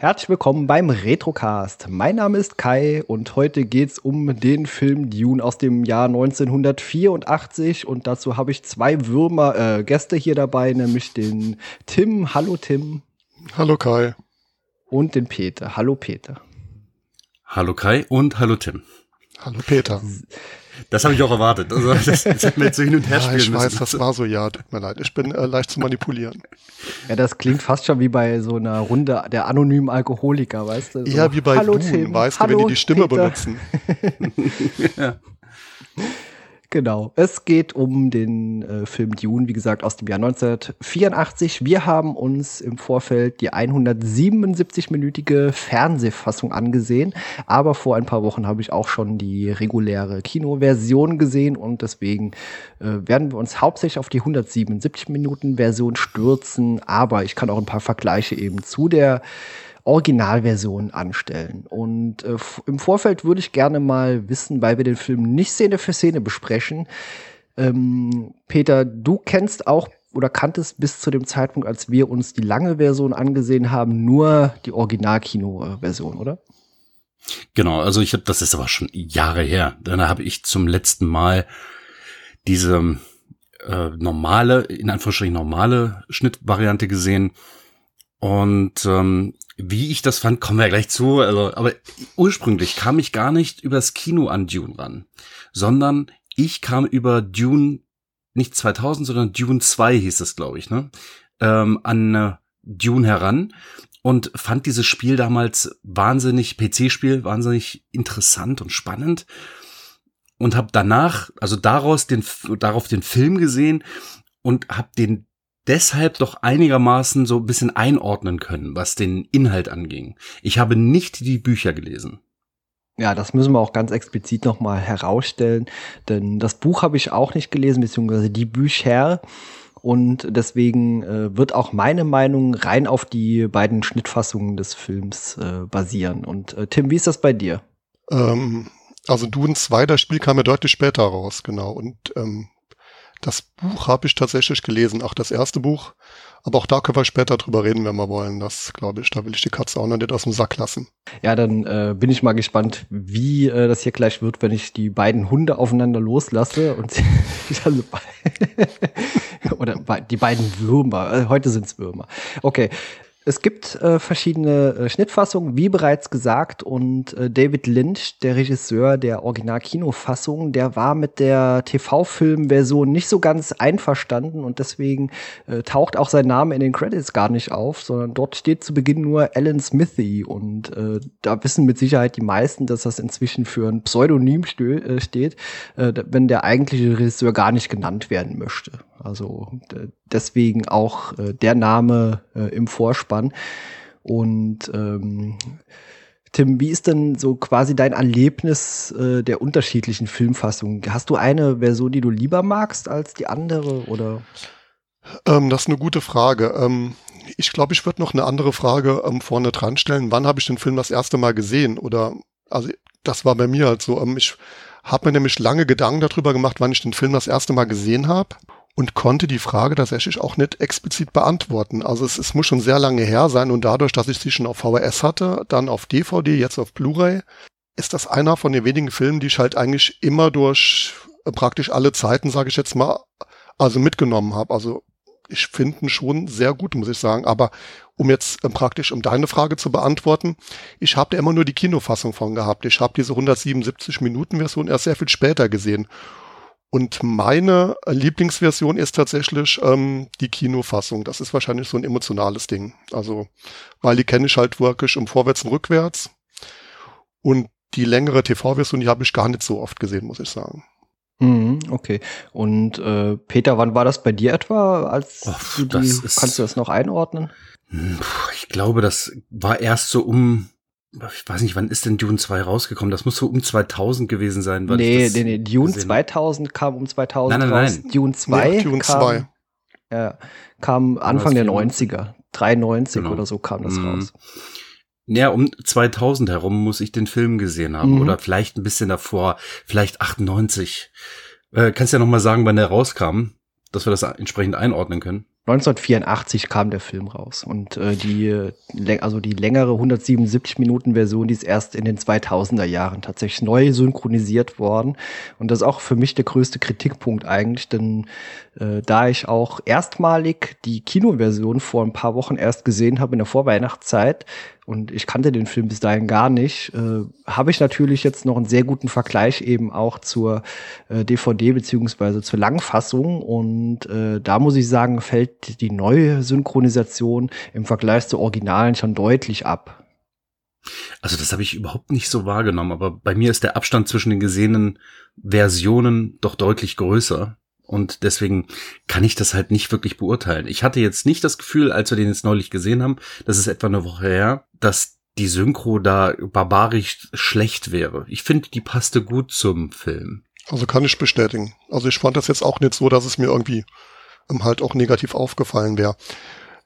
Herzlich willkommen beim Retrocast. Mein Name ist Kai und heute geht's um den Film Dune aus dem Jahr 1984 und dazu habe ich zwei Würmer äh, Gäste hier dabei, nämlich den Tim. Hallo Tim. Hallo Kai. Und den Peter. Hallo Peter. Hallo Kai und hallo Tim. Hallo Peter. Das habe ich auch erwartet. Also das, das hätten wir jetzt so hin und her Ja, spielen ich weiß, müssen. das war so, ja, tut mir leid. Ich bin äh, leicht zu manipulieren. Ja, das klingt fast schon wie bei so einer Runde der anonymen Alkoholiker, weißt du? So, Eher wie bei Hallo Dune, Tim. weißt Hallo du, wenn die die Stimme Peter. benutzen. Genau. Es geht um den äh, Film Dune, wie gesagt, aus dem Jahr 1984. Wir haben uns im Vorfeld die 177-minütige Fernsehfassung angesehen, aber vor ein paar Wochen habe ich auch schon die reguläre Kinoversion gesehen und deswegen äh, werden wir uns hauptsächlich auf die 177 Minuten Version stürzen, aber ich kann auch ein paar Vergleiche eben zu der Originalversion anstellen. Und äh, im Vorfeld würde ich gerne mal wissen, weil wir den Film nicht Szene für Szene besprechen. Ähm, Peter, du kennst auch oder kanntest bis zu dem Zeitpunkt, als wir uns die lange Version angesehen haben, nur die Original-Kino-Version, oder? Genau, also ich habe, das ist aber schon Jahre her. Dann habe ich zum letzten Mal diese äh, normale, in Anführungsstrichen normale Schnittvariante gesehen. Und ähm, wie ich das fand, kommen wir gleich zu. Also, aber ursprünglich kam ich gar nicht übers Kino an Dune ran, sondern ich kam über Dune nicht 2000, sondern Dune 2 hieß es, glaube ich, ne? Ähm, an äh, Dune heran und fand dieses Spiel damals wahnsinnig, PC-Spiel, wahnsinnig interessant und spannend und habe danach, also daraus den, darauf den Film gesehen und habe den deshalb doch einigermaßen so ein bisschen einordnen können, was den Inhalt anging. Ich habe nicht die Bücher gelesen. Ja, das müssen wir auch ganz explizit nochmal herausstellen, denn das Buch habe ich auch nicht gelesen, beziehungsweise die Bücher. Und deswegen äh, wird auch meine Meinung rein auf die beiden Schnittfassungen des Films äh, basieren. Und äh, Tim, wie ist das bei dir? Ähm, also Dune 2, das Spiel kam ja deutlich später raus, genau. Und ähm, das Buch habe ich tatsächlich gelesen, auch das erste Buch. Aber auch da können wir später drüber reden, wenn wir wollen. Das glaube ich, da will ich die Katze auch noch nicht aus dem Sack lassen. Ja, dann äh, bin ich mal gespannt, wie äh, das hier gleich wird, wenn ich die beiden Hunde aufeinander loslasse und sie oder die beiden Würmer. Äh, heute sind's Würmer. Okay. Es gibt äh, verschiedene äh, Schnittfassungen, wie bereits gesagt, und äh, David Lynch, der Regisseur der Original-Kinofassung, der war mit der TV-Film-Version nicht so ganz einverstanden und deswegen äh, taucht auch sein Name in den Credits gar nicht auf, sondern dort steht zu Beginn nur Alan Smithy und äh, da wissen mit Sicherheit die meisten, dass das inzwischen für ein Pseudonym äh, steht, äh, wenn der eigentliche Regisseur gar nicht genannt werden möchte. Also deswegen auch äh, der Name äh, im Vorspann. Und ähm, Tim, wie ist denn so quasi dein Erlebnis äh, der unterschiedlichen Filmfassungen? Hast du eine Version, die du lieber magst als die andere oder? Ähm, das ist eine gute Frage. Ähm, ich glaube, ich würde noch eine andere Frage ähm, vorne dran stellen. Wann habe ich den Film das erste Mal gesehen? Oder, also, das war bei mir halt so. Ähm, ich habe mir nämlich lange Gedanken darüber gemacht, wann ich den Film das erste Mal gesehen habe und konnte die Frage tatsächlich auch nicht explizit beantworten. Also es, es muss schon sehr lange her sein und dadurch, dass ich sie schon auf VHS hatte, dann auf DVD, jetzt auf Blu-ray, ist das einer von den wenigen Filmen, die ich halt eigentlich immer durch äh, praktisch alle Zeiten, sage ich jetzt mal, also mitgenommen habe. Also ich finde ihn schon sehr gut, muss ich sagen. Aber um jetzt äh, praktisch, um deine Frage zu beantworten, ich habe da immer nur die Kinofassung von gehabt. Ich habe diese 177 Minuten Version erst sehr viel später gesehen. Und meine Lieblingsversion ist tatsächlich ähm, die Kinofassung. Das ist wahrscheinlich so ein emotionales Ding. Also, weil die kenne ich halt wirklich um vorwärts und rückwärts. Und die längere TV-Version, die habe ich gar nicht so oft gesehen, muss ich sagen. Mhm, okay. Und äh, Peter, wann war das bei dir etwa? Als Oh, du die, kannst du das noch einordnen? Hm, Ich glaube, das war erst so um, ich weiß nicht, wann ist denn Dune 2 rausgekommen? Das muss so um 2000 gewesen sein. Weil Nee, nee, nee, Dune gesehen 2000 kam um 2000 Nein, nein, raus. nein. Dune 2 Nee, Dune kam, 2. Ja, kam Anfang der das 90er. 93 genau. oder so kam das mhm. raus. Ja, um 2000 herum muss ich den Film gesehen haben mhm. oder vielleicht ein bisschen davor, vielleicht 98. Äh, kannst ja noch mal sagen, wann der rauskam, dass wir das entsprechend einordnen können. 1984 kam der Film raus und äh, die also die längere 177 Minuten Version, die ist erst in den 2000er Jahren tatsächlich neu synchronisiert worden. Und das ist auch für mich der größte Kritikpunkt eigentlich, denn äh, da ich auch erstmalig die Kinoversion vor ein paar Wochen erst gesehen habe in der Vorweihnachtszeit, und ich kannte den Film bis dahin gar nicht, äh, habe ich natürlich jetzt noch einen sehr guten Vergleich eben auch zur äh, DVD beziehungsweise zur Langfassung und äh, da muss ich sagen, fällt die neue Synchronisation im Vergleich zur Originalen schon deutlich ab. Also das habe ich überhaupt nicht so wahrgenommen, aber bei mir ist der Abstand zwischen den gesehenen Versionen doch deutlich größer. Und deswegen kann ich das halt nicht wirklich beurteilen. Ich hatte jetzt nicht das Gefühl, als wir den jetzt neulich gesehen haben, das ist etwa eine Woche her, dass die Synchro da barbarisch schlecht wäre. Ich finde, die passte gut zum Film. Also kann ich bestätigen. Also ich fand das jetzt auch nicht so, dass es mir irgendwie halt auch negativ aufgefallen wäre.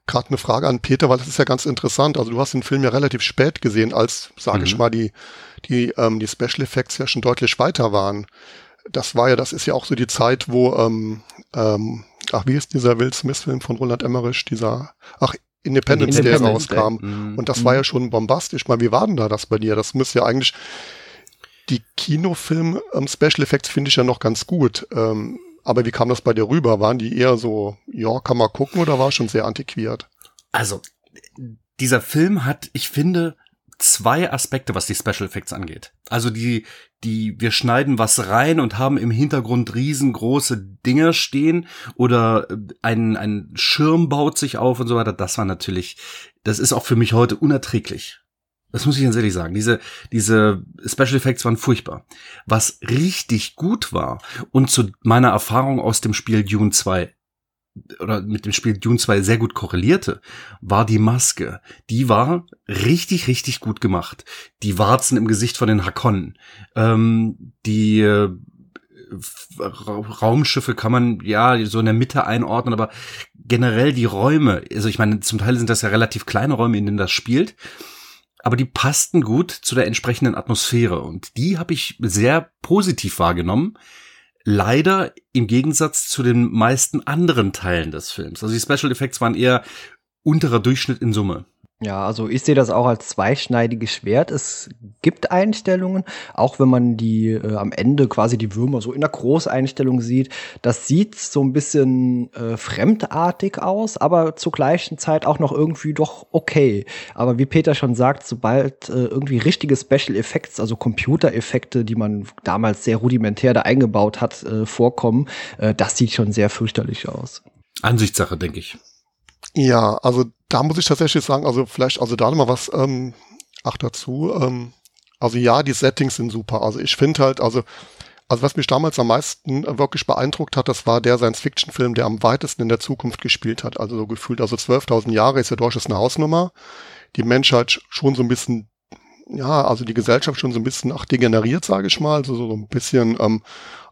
Gerade eine Frage an Peter, weil das ist ja ganz interessant. Also du hast den Film ja relativ spät gesehen, als, sage mhm. ich mal, die, die, ähm, die Special Effects ja schon deutlich weiter waren das war ja, das ist ja auch so die Zeit, wo, ähm, ähm, ach, wie ist dieser Will Smith-Film von Roland Emmerich, dieser, ach, Independence, Independence Day rauskam. Mhm. Und das mhm. war ja schon bombastisch. Mal, wie war denn da das bei dir? Das müsste ja eigentlich, die Kinofilm ähm, Special Effects finde ich ja noch ganz gut. Ähm, aber wie kam das bei dir rüber? Waren die eher so, ja, kann man gucken oder war schon sehr antiquiert? Also, dieser Film hat, ich finde, zwei Aspekte, was die Special Effects angeht. Also die, die, wir schneiden was rein und haben im Hintergrund riesengroße Dinger stehen oder äh, ein, ein Schirm baut sich auf und so weiter. Das war natürlich, das ist auch für mich heute unerträglich. Das muss ich ganz ehrlich sagen. Diese, diese Special Effects waren furchtbar. Was richtig gut war und zu meiner Erfahrung aus dem Spiel Dune 2 oder mit dem Spiel Dune 2 sehr gut korrelierte, war die Maske. Die war richtig, richtig gut gemacht. Die Warzen im Gesicht von den Hakonnen. Ähm, die äh, Raumschiffe kann man ja so in der Mitte einordnen, aber generell die Räume, also ich meine, zum Teil sind das ja relativ kleine Räume, in denen das spielt, aber die passten gut zu der entsprechenden Atmosphäre und die habe ich sehr positiv wahrgenommen leider im Gegensatz zu den meisten anderen Teilen des Films. Also die Special Effects waren eher unterer Durchschnitt in Summe. Ja, also ich sehe das auch als zweischneidiges Schwert. Es gibt Einstellungen, auch wenn man die äh, am Ende quasi die Würmer so in der Großeinstellung sieht. Das sieht so ein bisschen äh, fremdartig aus, aber zur gleichen Zeit auch noch irgendwie doch okay. Aber wie Peter schon sagt, sobald äh, irgendwie richtige Special Effects, also Computereffekte, die man damals sehr rudimentär da eingebaut hat, äh, vorkommen, äh, das sieht schon sehr fürchterlich aus. Ansichtssache, denke ich. Ja, also da muss ich tatsächlich sagen, also vielleicht, also da nochmal was, ähm, ach dazu, ähm, also ja, die Settings sind super. Also ich finde halt, also, also was mich damals am meisten wirklich beeindruckt hat, das war der Science-Fiction-Film, der am weitesten in der Zukunft gespielt hat. Also so gefühlt, also 12.000 Jahre ist ja durchaus eine Hausnummer. Die Menschheit schon so ein bisschen ja, also die Gesellschaft schon so ein bisschen ach, degeneriert, sage ich mal. Also so ein bisschen ähm,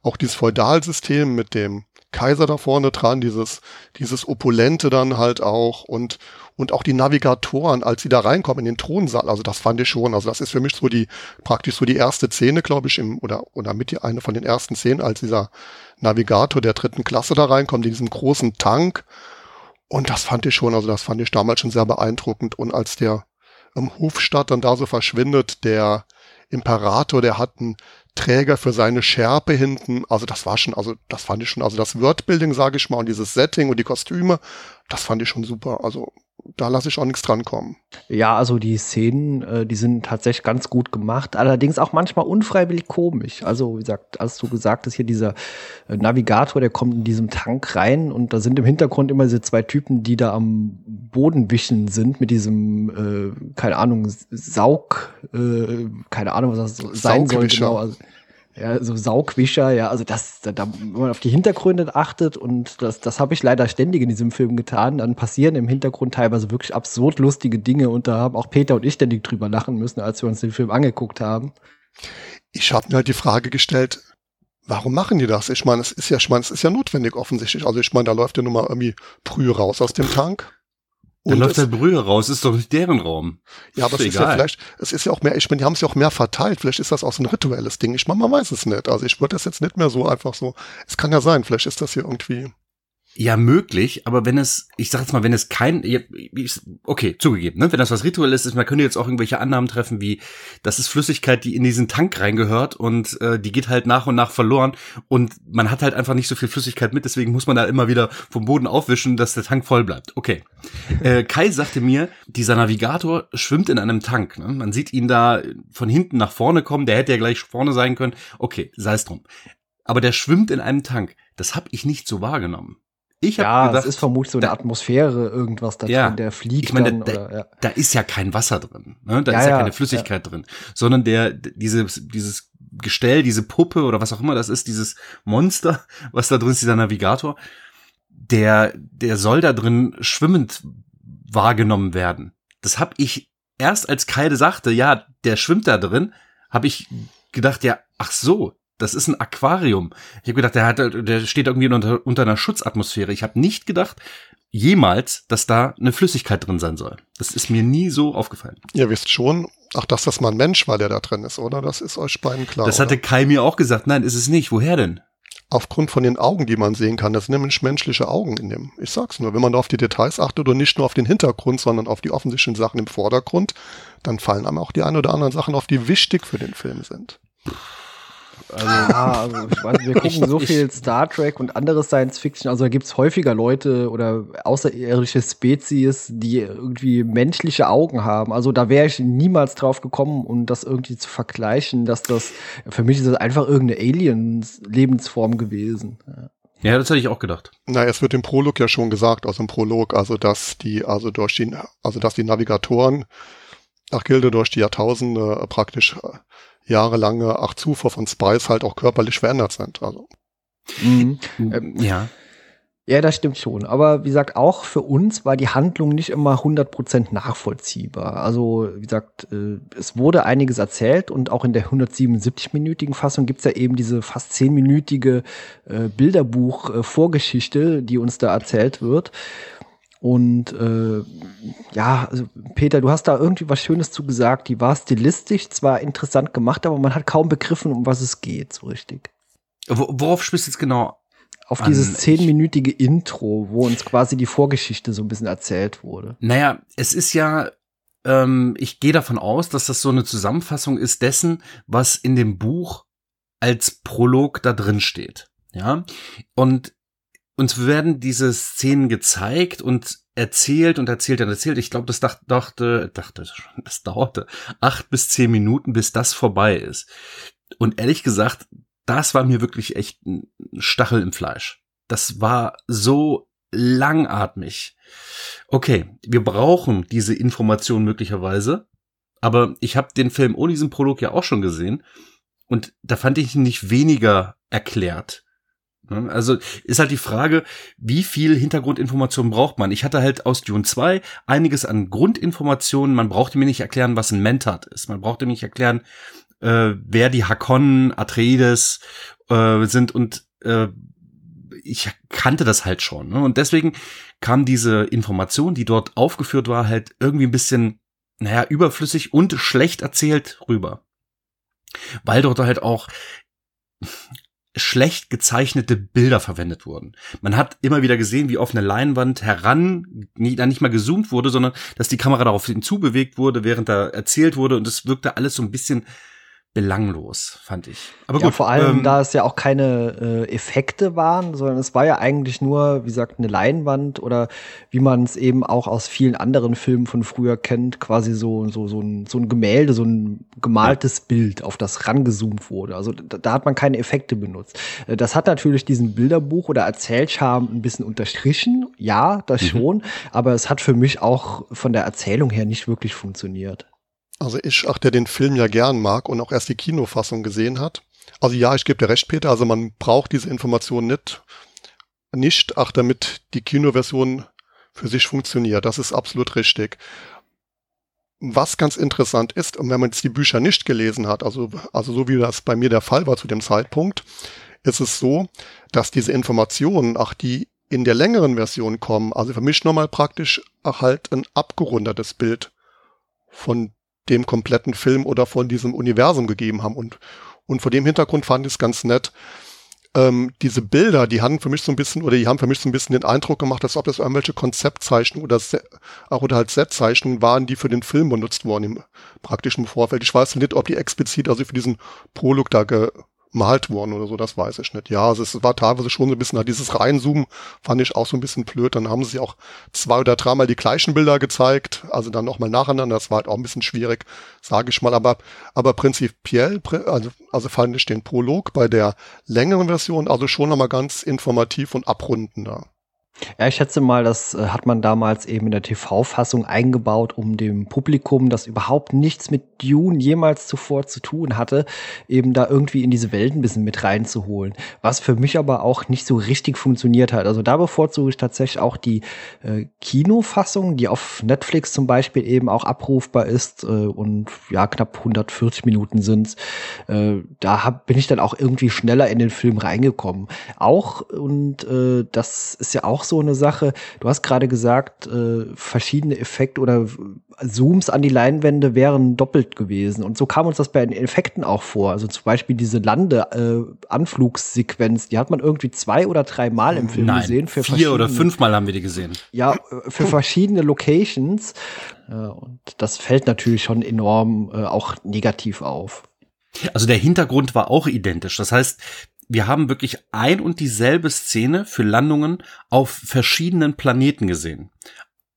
auch dieses Feudalsystem mit dem Kaiser da vorne dran, dieses, dieses Opulente dann halt auch und, und auch die Navigatoren, als sie da reinkommen in den Thronsaal, also das fand ich schon, also das ist für mich so die, praktisch so die erste Szene, glaube ich, im, oder, oder mit die eine von den ersten Szenen, als dieser Navigator der dritten Klasse da reinkommt, in diesem großen Tank. Und das fand ich schon, also das fand ich damals schon sehr beeindruckend. Und als der im Hofstadt dann da so verschwindet, der Imperator, der hat einen Träger für seine Schärpe hinten. Also das war schon, also das fand ich schon, also das Wordbuilding, sage ich mal, und dieses Setting und die Kostüme, das fand ich schon super. Also da lasse ich auch nichts drankommen. Ja, also die Szenen, äh, die sind tatsächlich ganz gut gemacht, allerdings auch manchmal unfreiwillig komisch. Also wie gesagt, als du gesagt hast, hier dieser äh, Navigator, der kommt in diesem Tank rein und da sind im Hintergrund immer diese zwei Typen, die da am Boden wischen sind mit diesem, äh, keine Ahnung, Saug, äh, keine Ahnung, was das sein soll genau. Also, ja, so Saugwischer, ja, also das, da, da, wenn man auf die Hintergründe achtet und das, das habe ich leider ständig in diesem Film getan, dann passieren im Hintergrund teilweise wirklich absurd lustige Dinge und da haben auch Peter und ich ständig drüber lachen müssen, als wir uns den Film angeguckt haben. Ich habe mir halt die Frage gestellt, warum machen die das? Ich meine, es ist ja, ich meine, es ist ja notwendig offensichtlich. Also ich meine, da läuft ja nun mal irgendwie Brühe raus aus dem Tank. Dann läuft der Brühe raus, ist doch nicht deren Raum. Ja, aber es ist ja vielleicht, es ist ja auch mehr, ich meine, die haben es ja auch mehr verteilt. Vielleicht ist das auch so ein rituelles Ding. Ich meine, man weiß es nicht. Also ich würde das jetzt nicht mehr so einfach so. Es kann ja sein, vielleicht ist das hier irgendwie. Ja, möglich, aber wenn es, ich sag jetzt mal, wenn es kein, okay, zugegeben, ne, wenn das was Rituelles ist, man könnte jetzt auch irgendwelche Annahmen treffen, wie, das ist Flüssigkeit, die in diesen Tank reingehört und äh, die geht halt nach und nach verloren und man hat halt einfach nicht so viel Flüssigkeit mit, deswegen muss man da immer wieder vom Boden aufwischen, dass der Tank voll bleibt. Okay. Äh, Kai sagte mir, dieser Navigator schwimmt in einem Tank. Ne? Man sieht ihn da von hinten nach vorne kommen, der hätte ja gleich vorne sein können. Okay, sei es drum. Aber der schwimmt in einem Tank. Das habe ich nicht so wahrgenommen. Ich habe ja, gedacht, es ist vermutlich so eine da, Atmosphäre, irgendwas da ja, drin, der fliegt ich meine, dann. Da, oder, ja. da ist ja kein Wasser drin, ne? da ja, ist ja, keine Flüssigkeit drin, sondern der, diese, dieses Gestell, diese Puppe oder was auch immer das ist, dieses Monster, was da drin ist, dieser Navigator, der, der soll da drin schwimmend wahrgenommen werden. Das habe ich erst als Kaide sagte, ja, der schwimmt da drin, habe ich gedacht, ja, ach so, das ist ein Aquarium. Ich habe gedacht, der, hat, der steht irgendwie unter, unter einer Schutzatmosphäre. Ich habe nicht gedacht, jemals, dass da eine Flüssigkeit drin sein soll. Das ist mir nie so aufgefallen. Ihr wisst schon, ach, dass das mal ein Mensch war, der da drin ist, oder? Das ist euch beiden klar. Das hatte oder? Kai mir auch gesagt. Nein, ist es nicht. Woher denn? Aufgrund von den Augen, die man sehen kann. Das sind nämlich menschliche Augen in dem. Ich sag's nur, wenn man da auf die Details achtet und nicht nur auf den Hintergrund, sondern auf die offensichtlichen Sachen im Vordergrund, dann fallen einem auch die ein oder anderen Sachen auf, die wichtig für den Film sind. Also, ja, also ich weiß, wir gucken so viel Star Trek und andere Science Fiction. Also da gibt es häufiger Leute oder außerirdische Spezies, die irgendwie menschliche Augen haben. Also da wäre ich niemals drauf gekommen, um das irgendwie zu vergleichen, dass das für mich ist das einfach irgendeine Alien-Lebensform gewesen. Ja. Ja, das hätte ich auch gedacht. Na, es wird im Prolog ja schon gesagt, aus dem Prolog, also dass die, also durch die, also dass die Navigatoren nach Gilde durch die Jahrtausende praktisch jahrelange Ach Zufuhr von Spice halt auch körperlich verändert sind. Also. Mhm. Ähm, ja. Ja, das stimmt schon. Aber wie gesagt, auch für uns war die Handlung nicht immer 100% nachvollziehbar. Also, wie gesagt, äh, es wurde einiges erzählt und auch in der 177-minütigen Fassung gibt's ja eben diese fast 10-minütige äh, Bilderbuch-Vorgeschichte, äh, die uns da erzählt wird. Und äh, ja, also Peter, du hast da irgendwie was Schönes zu gesagt. Die war stilistisch zwar interessant gemacht, aber man hat kaum begriffen, um was es geht, so richtig. Worauf spielst du jetzt genau? Auf dieses zehnminütige Intro, wo uns quasi die Vorgeschichte so ein bisschen erzählt wurde. Naja, es ist ja, ähm, ich gehe davon aus, dass das so eine Zusammenfassung ist dessen, was in dem Buch als Prolog da drin steht. Ja. Und uns werden diese Szenen gezeigt und erzählt und erzählt und erzählt. Ich glaube, das dachte, dachte, dachte, das dauerte acht bis zehn Minuten, bis das vorbei ist. Und ehrlich gesagt, das war mir wirklich echt ein Stachel im Fleisch. Das war so langatmig. Okay, wir brauchen diese Information möglicherweise, aber ich habe den Film ohne diesen Prolog ja auch schon gesehen und da fand ich ihn nicht weniger erklärt. Ne? Also ist halt die Frage, wie viel Hintergrundinformation braucht man? Ich hatte halt aus Dune 2 einiges an Grundinformationen. Man brauchte mir nicht erklären, was ein Mentat ist. Man brauchte mir nicht erklären, äh, wer die Hakonnen, Atreides äh, sind und äh, ich kannte das halt schon. Ne? Und deswegen kam diese Information, die dort aufgeführt war, halt irgendwie ein bisschen, naja, überflüssig und schlecht erzählt rüber. Weil dort halt auch schlecht gezeichnete Bilder verwendet wurden. Man hat immer wieder gesehen, wie auf eine Leinwand heran, dann nicht mal gezoomt wurde, sondern dass die Kamera darauf hinzubewegt wurde, während da erzählt wurde und es wirkte alles so ein bisschen belanglos, fand ich. Aber ja, gut. vor allem, ähm, da es ja auch keine äh, Effekte waren, sondern es war ja eigentlich nur, wie gesagt, eine Leinwand oder wie man es eben auch aus vielen anderen Filmen von früher kennt, quasi so, so, so, ein, so ein Gemälde, so ein gemaltes ja. Bild, auf das rangezoomt wurde. Also da, da, hat man keine Effekte benutzt. Äh, das hat natürlich diesen Bilderbuch oder Erzählscham ein bisschen unterstrichen, ja, das mhm. schon, aber es hat für mich auch von der Erzählung her nicht wirklich funktioniert. Also ich, ach, der den Film ja gern mag und auch erst die Kinofassung gesehen hat. Also ja, ich gebe dir recht, Peter, also man braucht diese Information nicht, nicht, ach, damit die Kinoversion für sich funktioniert. Das ist absolut richtig. Was ganz interessant ist, und wenn man jetzt die Bücher nicht gelesen hat, also, also so wie das bei mir der Fall war zu dem Zeitpunkt, ist es so, dass diese Informationen, ach, die in der längeren Version kommen, also für mich nochmal praktisch halt ein abgerundetes Bild von dem kompletten Film oder von diesem Universum gegeben haben. Und, und vor dem Hintergrund fand ich es ganz nett. Ähm, diese Bilder, die haben für mich so ein bisschen, oder die haben für mich so ein bisschen den Eindruck gemacht, als ob das irgendwelche Konzeptzeichnungen oder, oder halt Setzeichnungen waren, die für den Film benutzt wurden im praktischen Vorfeld. Ich weiß nicht, ob die explizit also für diesen Prolog da ge gemalt worden oder so, das weiß ich nicht. Ja, also es war teilweise schon so ein bisschen, dieses Reinzoomen fand ich auch so ein bisschen blöd. Dann haben sie auch zwei oder dreimal die gleichen Bilder gezeigt, also dann nochmal nacheinander. Das war halt auch ein bisschen schwierig, sage ich mal. Aber, aber prinzipiell, also, also fand ich den Prolog bei der längeren Version also schon nochmal ganz informativ und abrundender. Ja, ich schätze mal, das äh, hat man damals eben in der TV-Fassung eingebaut, um dem Publikum, das überhaupt nichts mit Dune jemals zuvor zu tun hatte, eben da irgendwie in diese Welt ein bisschen mit reinzuholen. Was für mich aber auch nicht so richtig funktioniert hat. Also da bevorzuge ich tatsächlich auch die äh, Kinofassung, die auf Netflix zum Beispiel eben auch abrufbar ist äh, und ja, knapp 140 Minuten sind's. Äh, da hab, bin ich dann auch irgendwie schneller in den Film reingekommen. Auch, und äh, das ist ja auch so eine Sache, du hast gerade gesagt, äh, verschiedene Effekte oder Zooms an die Leinwände wären doppelt gewesen. Und so kam uns das bei den Effekten auch vor. Also zum Beispiel diese Lande-Anflugssequenz, äh, die hat man irgendwie zwei oder drei Mal im Film Nein, gesehen. Für vier oder fünfmal haben wir die gesehen. Ja, äh, für verschiedene Locations. Äh, und das fällt natürlich schon enorm äh, auch negativ auf. Also der Hintergrund war auch identisch. Das heißt, wir haben wirklich ein und dieselbe Szene für Landungen auf verschiedenen Planeten gesehen.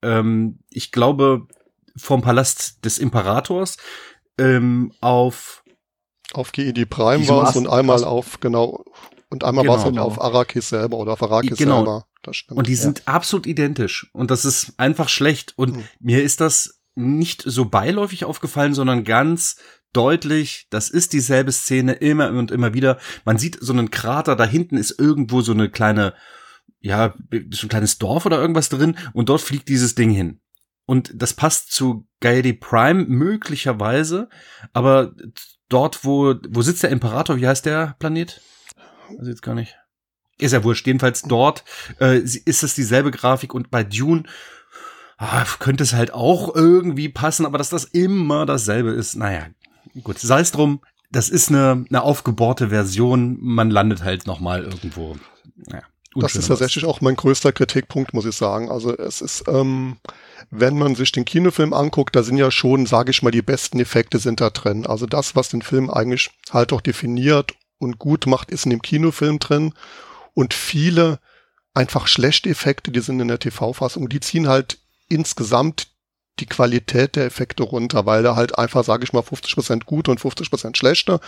Ähm, ich glaube, vom Palast des Imperators ähm, auf auf GED Prime war es und einmal auf, genau, und einmal genau. war es auf Arrakis selber oder auf Arrakis genau. selber. Das stimmt, und die ja. sind absolut identisch. Und das ist einfach schlecht. Und hm. mir ist das nicht so beiläufig aufgefallen, sondern ganz deutlich, das ist dieselbe Szene immer und immer wieder. Man sieht so einen Krater, da hinten ist irgendwo so eine kleine, ja, so ein kleines Dorf oder irgendwas drin und dort fliegt dieses Ding hin. Und das passt zu Gaidi Prime möglicherweise, aber dort, wo, wo sitzt der Imperator, wie heißt der Planet? Also jetzt gar nicht. Ist ja wurscht. Jedenfalls dort äh, ist es dieselbe Grafik und bei Dune ah, könnte es halt auch irgendwie passen, aber dass das immer dasselbe ist, naja, gut, sei es drum. Das ist eine, eine aufgebohrte Version. Man landet halt noch mal irgendwo. Naja, das ist tatsächlich auch mein größter Kritikpunkt, muss ich sagen. Also es ist, ähm, wenn man sich den Kinofilm anguckt, da sind ja schon, sage ich mal, die besten Effekte sind da drin. Also das, was den Film eigentlich halt auch definiert und gut macht, ist in dem Kinofilm drin. Und viele einfach schlechte Effekte, die sind in der TV-Fassung, die ziehen halt insgesamt die Qualität der Effekte runter, weil da halt einfach, sage ich mal, 50% gut und 50% schlechter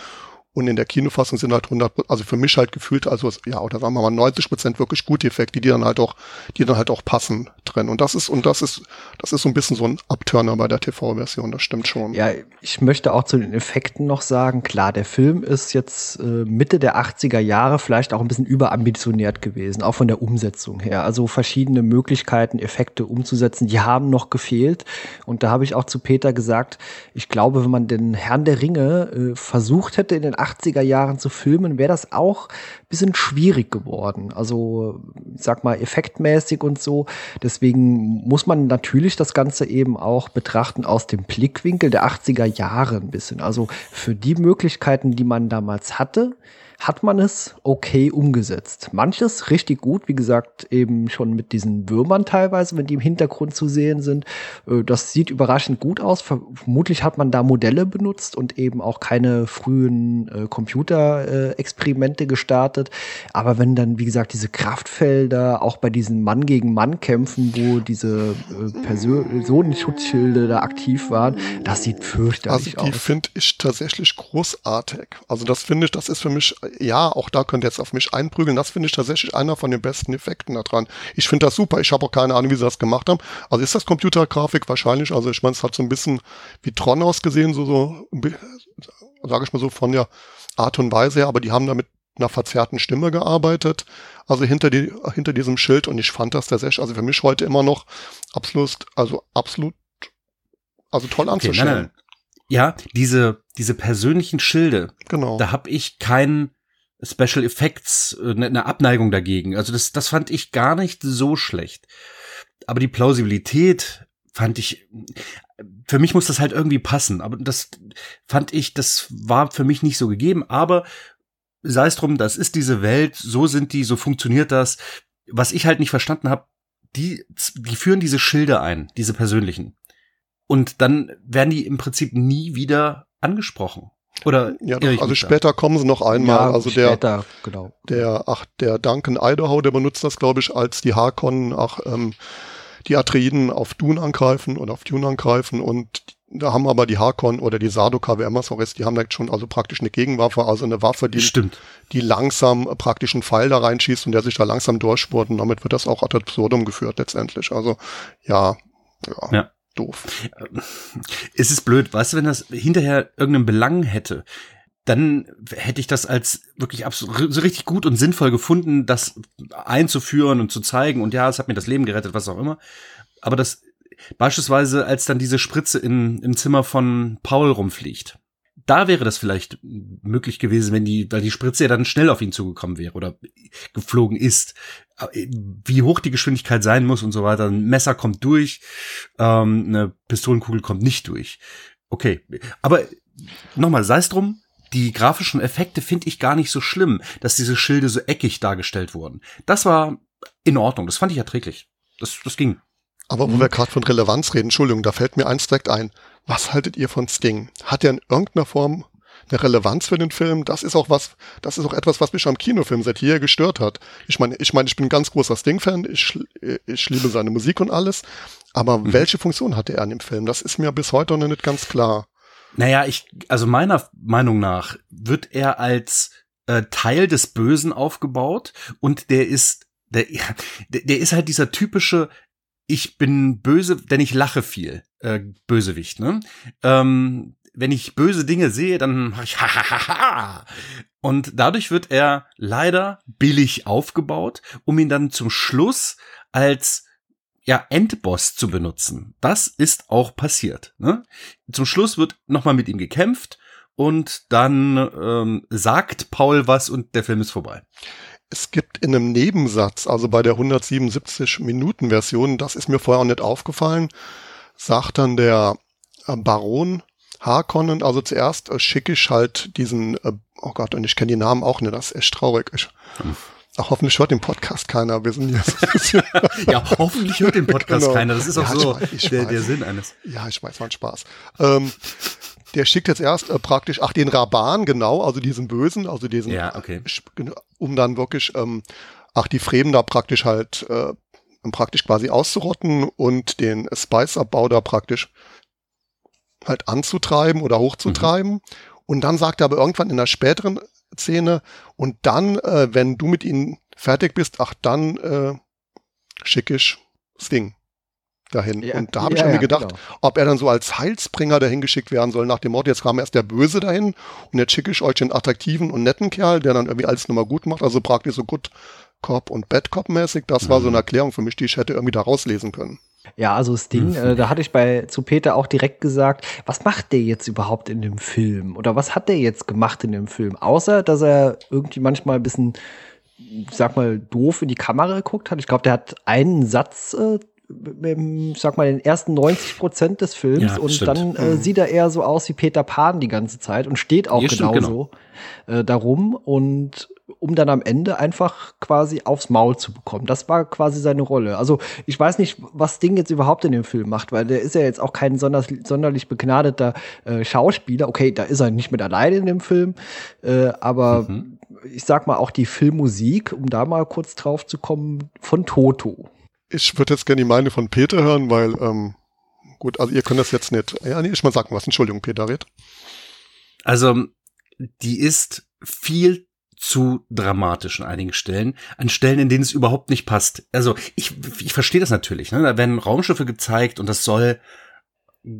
und in der Kinofassung sind halt 100, also für mich halt gefühlt, also ja, oder sagen wir mal 90 Prozent wirklich gute Effekte, die dann halt auch, die dann halt auch passen drin. Und das ist, und das ist, das ist so ein bisschen so ein Abturner bei der TV-Version, das stimmt schon. Ja, ich möchte auch zu den Effekten noch sagen, klar, der Film ist jetzt äh, Mitte der 80er Jahre vielleicht auch ein bisschen überambitioniert gewesen, auch von der Umsetzung her. Also verschiedene Möglichkeiten, Effekte umzusetzen, die haben noch gefehlt. Und da habe ich auch zu Peter gesagt, ich glaube, wenn man den Herrn der Ringe äh, versucht hätte, in den 80er Jahren zu filmen, wäre das auch ein bisschen schwierig geworden. Also, ich sag mal, effektmäßig und so. Deswegen muss man natürlich das Ganze eben auch betrachten aus dem Blickwinkel der 80er Jahre ein bisschen. Also für die Möglichkeiten, die man damals hatte, hat man es okay umgesetzt. Manches richtig gut, wie gesagt, eben schon mit diesen Würmern teilweise, wenn die im Hintergrund zu sehen sind. Äh, das sieht überraschend gut aus. Vermutlich hat man da Modelle benutzt und eben auch keine frühen äh, Computerexperimente äh, gestartet. Aber wenn dann, wie gesagt, diese Kraftfelder auch bei diesen Mann gegen Mann Kämpfen, wo diese äh, Personenschutzschilde da aktiv waren, das sieht fürchterlich aus. Also die finde ich tatsächlich großartig. Also das finde ich, das ist für mich ja, auch da könnt ihr jetzt auf mich einprügeln. Das finde ich tatsächlich einer von den besten Effekten da dran. Ich finde das super. Ich habe auch keine Ahnung, wie sie das gemacht haben. Also ist das Computergrafik wahrscheinlich. Also ich meine, es hat so ein bisschen wie Tron ausgesehen, so, so, sage ich mal so von der Art und Weise her, aber die haben da mit einer verzerrten Stimme gearbeitet, also hinter, die, hinter diesem Schild und ich fand das tatsächlich, also für mich heute immer noch absolut, also absolut, also toll anzuschauen. Okay, nein, nein. Ja, diese, diese persönlichen Schilde, genau. da habe ich keinen Special Effects, eine, eine Abneigung dagegen. Also das, das fand ich gar nicht so schlecht. Aber die Plausibilität fand ich, für mich muss das halt irgendwie passen. Aber das fand ich, das war für mich nicht so gegeben. Aber sei es drum, das ist diese Welt, so sind die, so funktioniert das. Was ich halt nicht verstanden habe, die, die führen diese Schilde ein, diese persönlichen. Und dann werden die im Prinzip nie wieder angesprochen. Oder ja, doch, also später da? kommen sie noch einmal. Ja, also später, der, genau. der, ach, der Duncan Idaho, der benutzt das, glaube ich, als die Harkonnen, ach, ähm, die Atreiden auf Dune angreifen oder auf Dune angreifen und da haben aber die Harkon oder die Sardoka, wer immer es auch ist, die haben da schon also praktisch eine Gegenwaffe, also eine Waffe, die, Stimmt. die langsam praktisch einen Pfeil da reinschießt und der sich da langsam durchspurt und damit wird das auch ad absurdum geführt letztendlich. Also ja, ja. ja doof. Es ist blöd, weißt du, wenn das hinterher irgendeinen Belang hätte, dann hätte ich das als wirklich absolut so richtig gut und sinnvoll gefunden, das einzuführen und zu zeigen. Und ja, es hat mir das Leben gerettet, was auch immer. Aber das beispielsweise, als dann diese Spritze in, im Zimmer von Paul rumfliegt, da wäre das vielleicht möglich gewesen, wenn die, weil die Spritze ja dann schnell auf ihn zugekommen wäre oder geflogen ist. Wie hoch die Geschwindigkeit sein muss und so weiter. Ein Messer kommt durch, ähm, eine Pistolenkugel kommt nicht durch. Okay, aber nochmal, sei es drum, die grafischen Effekte finde ich gar nicht so schlimm, dass diese Schilde so eckig dargestellt wurden. Das war in Ordnung, das fand ich erträglich. Das, das ging. Aber wo mhm. wir gerade von Relevanz reden, Entschuldigung, da fällt mir eins direkt ein. Was haltet ihr von Sting? Hat er in irgendeiner Form eine Relevanz für den Film? Das ist auch was, das ist auch etwas, was mich am Kinofilm seit hier gestört hat. Ich meine, ich meine, ich bin ein ganz großer Sting-Fan, ich, ich liebe seine Musik und alles. Aber mhm. welche Funktion hatte er in dem Film? Das ist mir bis heute noch nicht ganz klar. Naja, ich, also meiner Meinung nach wird er als äh, Teil des Bösen aufgebaut und der ist der, der ist halt dieser typische ich bin böse, denn ich lache viel. Äh, Bösewicht, ne? Ähm, wenn ich böse Dinge sehe, dann mache ich ha. Und dadurch wird er leider billig aufgebaut, um ihn dann zum Schluss als ja, Endboss zu benutzen. Das ist auch passiert. Ne? Zum Schluss wird nochmal mit ihm gekämpft und dann ähm, sagt Paul was und der Film ist vorbei es gibt in einem Nebensatz, also bei der 177 Minuten Version, das ist mir vorher auch nicht aufgefallen, sagt dann der äh, Baron Harkonnen, also zuerst äh, schicke ich halt diesen, äh, oh Gott, und ich kenne die Namen auch nicht, das ist echt traurig. Ich, hm. Ach, hoffentlich hört den Podcast keiner. Wir sind jetzt. ja, hoffentlich hört den Podcast genau. keiner. Das ist auch ja, so ich ich der, der, Sinn eines. Ja, ich weiß, war ein Spaß. Ähm, der schickt jetzt erst äh, praktisch, ach, den Raban, genau, also diesen Bösen, also diesen, ja, okay. um dann wirklich, ähm, ach, die Fremen da praktisch halt, äh, praktisch quasi auszurotten und den Spice-Abbau da praktisch halt anzutreiben oder hochzutreiben. Mhm. Und dann sagt er aber irgendwann in der späteren Szene, und dann, äh, wenn du mit ihnen fertig bist, ach, dann äh, schick ich Sting dahin. Ja, und da habe ja, ich mir ja, gedacht, genau. ob er dann so als Heilsbringer dahin geschickt werden soll, nach dem Motto, jetzt kam erst der Böse dahin und jetzt schicke ich euch den attraktiven und netten Kerl, der dann irgendwie alles nochmal gut macht, also praktisch so Good Cop und Bad Cop mäßig. Das mhm. war so eine mhm. Erklärung für mich, die ich hätte irgendwie da rauslesen können. Ja, also das Ding, mhm. äh, da hatte ich bei zu Peter auch direkt gesagt, was macht der jetzt überhaupt in dem Film? Oder was hat der jetzt gemacht in dem Film? Außer, dass er irgendwie manchmal ein bisschen, sag mal, doof in die Kamera geguckt hat. Ich glaube, der hat einen Satz äh, ich sag mal, den ersten 90 Prozent des Films ja, und stimmt. dann äh, mhm. sieht er eher so aus wie Peter Pan die ganze Zeit und steht auch ja, genauso genau. äh, darum und um dann am Ende einfach quasi aufs Maul zu bekommen. Das war quasi seine Rolle. Also ich weiß nicht, was Ding jetzt überhaupt in dem Film macht, weil der ist ja jetzt auch kein sonder sonderlich begnadeter äh, Schauspieler. Okay, da ist er nicht mit alleine in dem Film, äh, aber mhm. ich sag mal auch die Filmmusik, um da mal kurz drauf zu kommen, von Toto. Ich würde jetzt gerne die Meinung von Peter hören, weil, ähm, gut, also ihr könnt das jetzt nicht. Ja, nee, ich mal sagen was. Entschuldigung, Peter, red. Also, die ist viel zu dramatisch an einigen Stellen, an Stellen, in denen es überhaupt nicht passt. Also ich, ich verstehe das natürlich. Ne? Da werden Raumschiffe gezeigt und das soll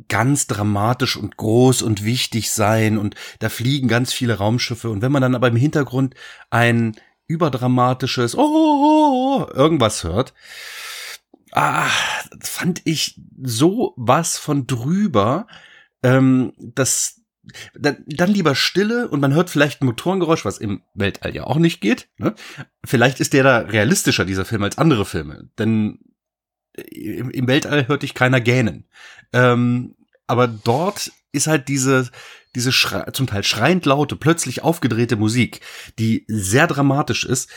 ganz dramatisch und groß und wichtig sein und da fliegen ganz viele Raumschiffe und wenn man dann aber im Hintergrund ein überdramatisches oh, oh, oh irgendwas hört, ah, fand ich so was von drüber, ähm, dass dann, dann lieber Stille und man hört vielleicht ein Motorengeräusch, was im Weltall ja auch nicht geht. Ne? Vielleicht ist der da realistischer, dieser Film, als andere Filme. Denn im, im Weltall hört dich keiner gähnen. Ähm, aber dort ist halt diese, diese zum Teil schreiend laute, plötzlich aufgedrehte Musik, die sehr dramatisch ist,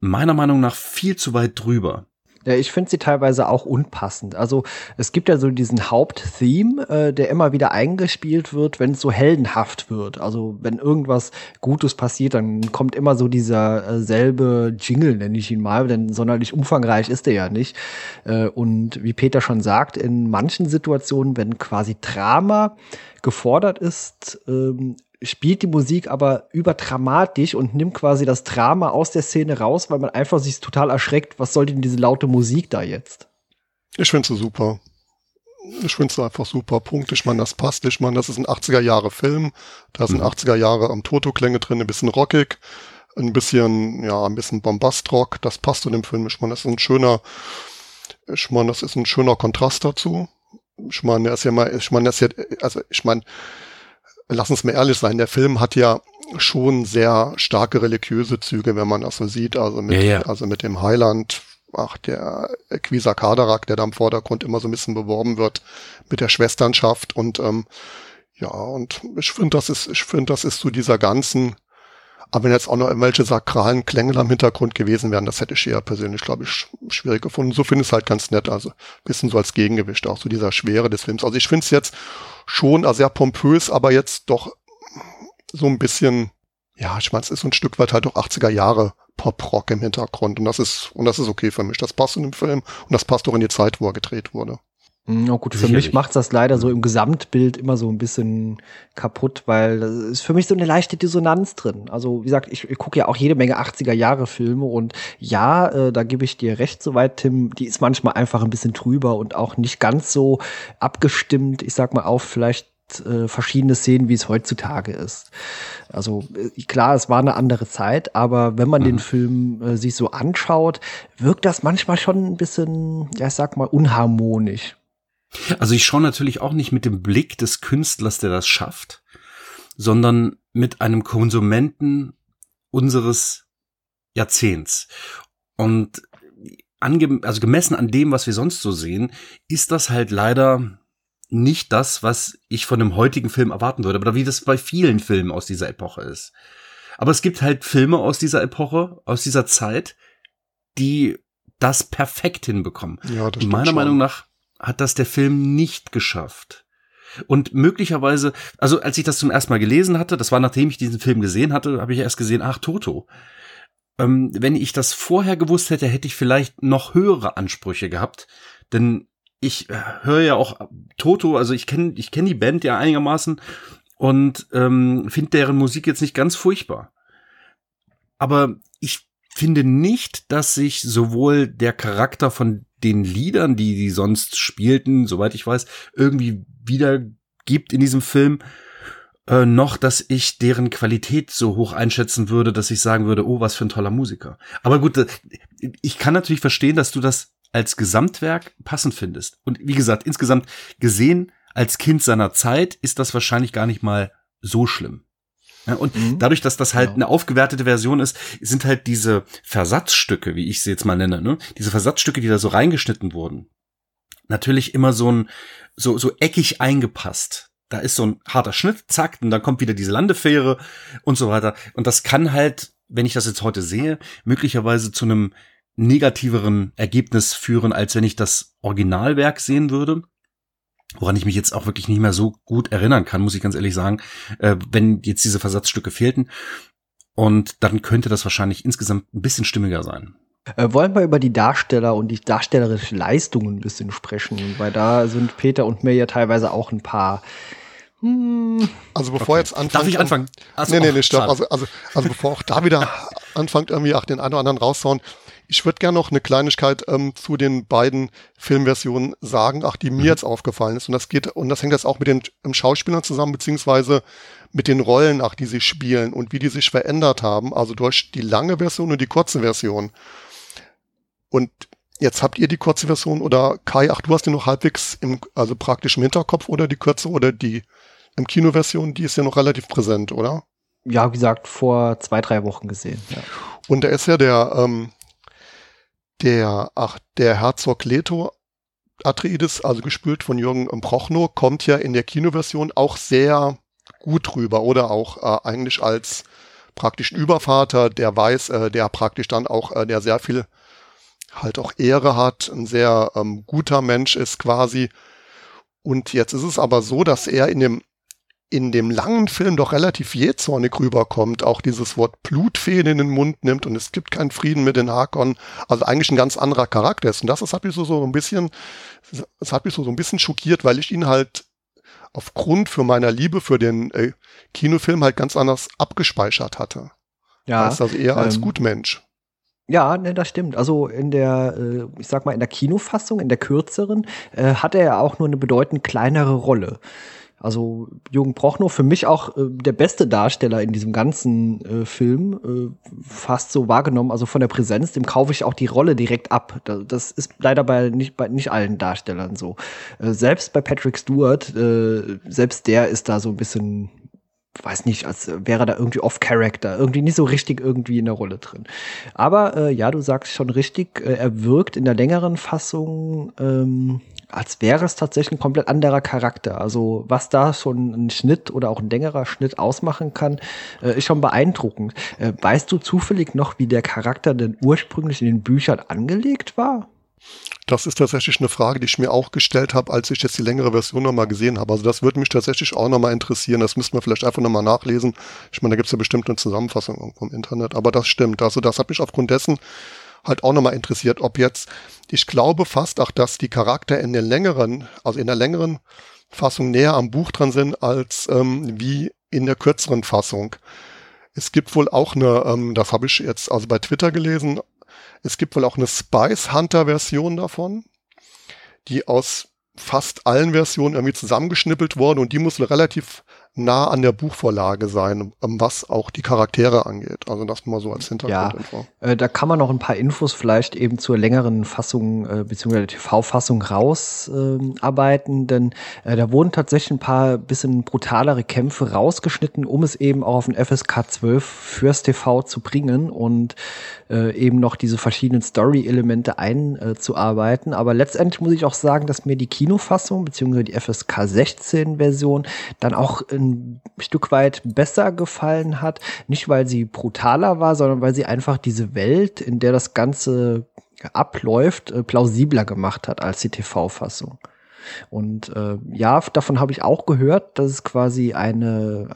meiner Meinung nach viel zu weit drüber. Ja, ich finde sie teilweise auch unpassend. Also es gibt ja so diesen Haupttheme, äh, der immer wieder eingespielt wird, wenn es so heldenhaft wird. Also wenn irgendwas Gutes passiert, dann kommt immer so dieser äh, selbe Jingle, nenne ich ihn mal, denn sonderlich umfangreich ist er ja nicht. Äh, und wie Peter schon sagt, in manchen Situationen, wenn quasi Drama gefordert ist, ähm, spielt die Musik aber überdramatisch und nimmt quasi das Drama aus der Szene raus, weil man einfach sich total erschreckt, was soll denn diese laute Musik da jetzt? Ich finde sie super. Ich finde sie einfach super. Punkt. Ich meine, das passt. Ich meine, das ist ein 80er Jahre Film. Da sind mhm. 80er Jahre am Toto-Klänge drin, ein bisschen rockig, ein bisschen, ja, ein bisschen Bombastrock. Das passt zu dem Film. Ich meine, das ist ein schöner, ich meine, das ist ein schöner Kontrast dazu. Ich meine, er ist ja mal, ich meine, das ist ja, also ich meine, lass uns mal ehrlich sein, der Film hat ja schon sehr starke religiöse Züge, wenn man das so sieht. Also mit, ja, ja. Also mit dem Heiland, ach, der Quisa Kadarak, der da im Vordergrund immer so ein bisschen beworben wird, mit der Schwesternschaft und ähm, ja, und ich finde, das ist, ich finde, das ist so dieser ganzen, aber wenn jetzt auch noch irgendwelche sakralen Klänge am Hintergrund gewesen wären, das hätte ich eher persönlich, glaube ich, schwierig gefunden. So finde ich es halt ganz nett, also bisschen so als Gegengewicht, auch so dieser Schwere des Films. Also ich finde es jetzt schon also sehr pompös, aber jetzt doch so ein bisschen, ja, ich meine, es ist so ein Stück weit halt auch 80er Jahre Pop-Rock im Hintergrund und das ist, und das ist okay für mich. Das passt in dem Film und das passt auch in die Zeit, wo er gedreht wurde. Hm, ja, gut, für Sicherlich. mich macht das leider so im Gesamtbild immer so ein bisschen kaputt, weil das ist für mich so eine leichte Dissonanz drin. Also, wie gesagt, ich, ich gucke ja auch jede Menge 80er-Jahre-Filme und ja, äh, da gebe ich dir recht soweit, Tim, die ist manchmal einfach ein bisschen trüber und auch nicht ganz so abgestimmt, ich sag mal, auf vielleicht äh, verschiedene Szenen, wie es heutzutage ist. Also äh, klar, es war eine andere Zeit, aber wenn man mhm. den Film äh, sich so anschaut, wirkt das manchmal schon ein bisschen, ja, ich sag mal, unharmonisch. Also ich schaue natürlich auch nicht mit dem Blick des Künstlers, der das schafft, sondern mit einem Konsumenten unseres Jahrzehnts. Und also gemessen an dem, was wir sonst so sehen, ist das halt leider nicht das, was ich von einem heutigen Film erwarten würde, oder wie das bei vielen Filmen aus dieser Epoche ist. Aber es gibt halt Filme aus dieser Epoche, aus dieser Zeit, die das perfekt hinbekommen. Ja, das meiner schon. Meinung nach hat das der Film nicht geschafft. Und möglicherweise, also als ich das zum ersten Mal gelesen hatte, das war nachdem ich diesen Film gesehen hatte, habe ich erst gesehen, ach, Toto. Ähm, wenn ich das vorher gewusst hätte, hätte ich vielleicht noch höhere Ansprüche gehabt. Denn ich äh, höre ja auch Toto, also ich kenne ich kenn die Band ja einigermaßen und ähm, finde deren Musik jetzt nicht ganz furchtbar. Aber ich finde nicht, dass sich sowohl der Charakter von den Liedern, die die sonst spielten, soweit ich weiß, irgendwie wiedergibt in diesem Film, äh, noch, dass ich deren Qualität so hoch einschätzen würde, dass ich sagen würde, oh, was für ein toller Musiker. Aber gut, äh, ich kann natürlich verstehen, dass du das als Gesamtwerk passend findest. Und wie gesagt, insgesamt gesehen als Kind seiner Zeit ist das wahrscheinlich gar nicht mal so schlimm. Ja, und mhm. dadurch, dass das halt genau. eine aufgewertete Version ist, sind halt diese Versatzstücke, wie ich sie jetzt mal nenne, ne? diese Versatzstücke, die da so reingeschnitten wurden, natürlich immer so ein, so, so eckig eingepasst. Da ist so ein harter Schnitt, zack, und dann kommt wieder diese Landefähre und so weiter. Und das kann halt, wenn ich das jetzt heute sehe, möglicherweise zu einem negativeren Ergebnis führen, als wenn ich das Originalwerk sehen würde woran ich mich jetzt auch wirklich nicht mehr so gut erinnern kann, muss ich ganz ehrlich sagen, äh, wenn jetzt diese Versatzstücke fehlten. Und dann könnte das wahrscheinlich insgesamt ein bisschen stimmiger sein. Äh, wollen wir über die Darsteller und die darstellerische Leistung ein bisschen sprechen, weil da sind Peter und mir ja teilweise auch ein paar. Hm. Also bevor okay. jetzt anfangen. Darf ich anfangen? Also, nee, nee, nee, stopp. Also, also, also bevor auch da wieder anfangt, irgendwie auch den einen oder anderen raushauen, ich würde gerne noch eine Kleinigkeit ähm, zu den beiden Filmversionen sagen, ach, die mir mhm. jetzt aufgefallen ist. Und das geht, und das hängt jetzt auch mit den ähm, Schauspielern zusammen, beziehungsweise mit den Rollen, ach, die sie spielen und wie die sich verändert haben, also durch die lange Version und die kurze Version. Und jetzt habt ihr die kurze Version oder Kai, ach, du hast die noch halbwegs im, also praktisch im Hinterkopf oder die kurze oder die Im Kinoversion, die ist ja noch relativ präsent, oder? Ja, wie gesagt, vor zwei, drei Wochen gesehen. Ja. Und da ist ja der, ähm, der, ach, der Herzog Leto Atreides, also gespielt von Jürgen Prochnow, kommt ja in der Kinoversion auch sehr gut rüber oder auch äh, eigentlich als praktisch Übervater, der weiß, äh, der praktisch dann auch, äh, der sehr viel halt auch Ehre hat, ein sehr ähm, guter Mensch ist quasi. Und jetzt ist es aber so, dass er in dem in dem langen Film doch relativ jähzornig rüberkommt, auch dieses Wort Blutfeen in den Mund nimmt und es gibt keinen Frieden mit den Hakon, also eigentlich ein ganz anderer Charakter ist. Und das, das hat mich so, so ein bisschen, das hat mich so, so ein bisschen schockiert, weil ich ihn halt aufgrund für meiner Liebe für den äh, Kinofilm halt ganz anders abgespeichert hatte. Ja. Das ist also eher als ähm, Gutmensch. Ja, ne, das stimmt. Also in der, äh, ich sag mal, in der Kinofassung, in der kürzeren, äh, hat er ja auch nur eine bedeutend kleinere Rolle. Also Jürgen Prochnow für mich auch äh, der beste Darsteller in diesem ganzen äh, Film, äh, fast so wahrgenommen. Also von der Präsenz, dem kaufe ich auch die Rolle direkt ab. Das ist leider bei nicht, bei nicht allen Darstellern so. Äh, selbst bei Patrick Stewart, äh, selbst der ist da so ein bisschen weiß nicht, als wäre da irgendwie off-Character, irgendwie nicht so richtig irgendwie in der Rolle drin. Aber äh, ja, du sagst schon richtig, äh, er wirkt in der längeren Fassung ähm, als wäre es tatsächlich ein komplett anderer Charakter. Also was da schon ein Schnitt oder auch ein längerer Schnitt ausmachen kann, äh, ist schon beeindruckend. Äh, weißt du zufällig noch, wie der Charakter denn ursprünglich in den Büchern angelegt war? Das ist tatsächlich eine Frage, die ich mir auch gestellt habe, als ich jetzt die längere Version nochmal gesehen habe. Also das würde mich tatsächlich auch nochmal interessieren. Das müssten wir vielleicht einfach nochmal nachlesen. Ich meine, da gibt es ja bestimmt eine Zusammenfassung irgendwo im Internet. Aber das stimmt. Also das hat mich aufgrund dessen halt auch nochmal interessiert, ob jetzt, ich glaube fast auch, dass die Charakter in der längeren, also in der längeren Fassung näher am Buch dran sind, als ähm, wie in der kürzeren Fassung. Es gibt wohl auch eine, ähm, das habe ich jetzt also bei Twitter gelesen, es gibt wohl auch eine Spice Hunter Version davon, die aus fast allen Versionen irgendwie zusammengeschnippelt wurde und die muss relativ nah an der Buchvorlage sein, ähm, was auch die Charaktere angeht. Also das mal so als Hintergrundinfo. Ja, äh, da kann man noch ein paar Infos vielleicht eben zur längeren Fassung äh, beziehungsweise TV-Fassung rausarbeiten, äh, denn äh, da wurden tatsächlich ein paar bisschen brutalere Kämpfe rausgeschnitten, um es eben auch auf den FSK 12 fürs TV zu bringen und äh, eben noch diese verschiedenen Story-Elemente einzuarbeiten. Aber letztendlich muss ich auch sagen, dass mir die Kinofassung beziehungsweise die FSK 16-Version dann auch ein Stück weit besser gefallen hat. Nicht, weil sie brutaler war, sondern weil sie einfach diese Welt, in der das Ganze abläuft, äh, plausibler gemacht hat als die TV-Fassung. Und äh, ja, davon habe ich auch gehört, dass es quasi eine,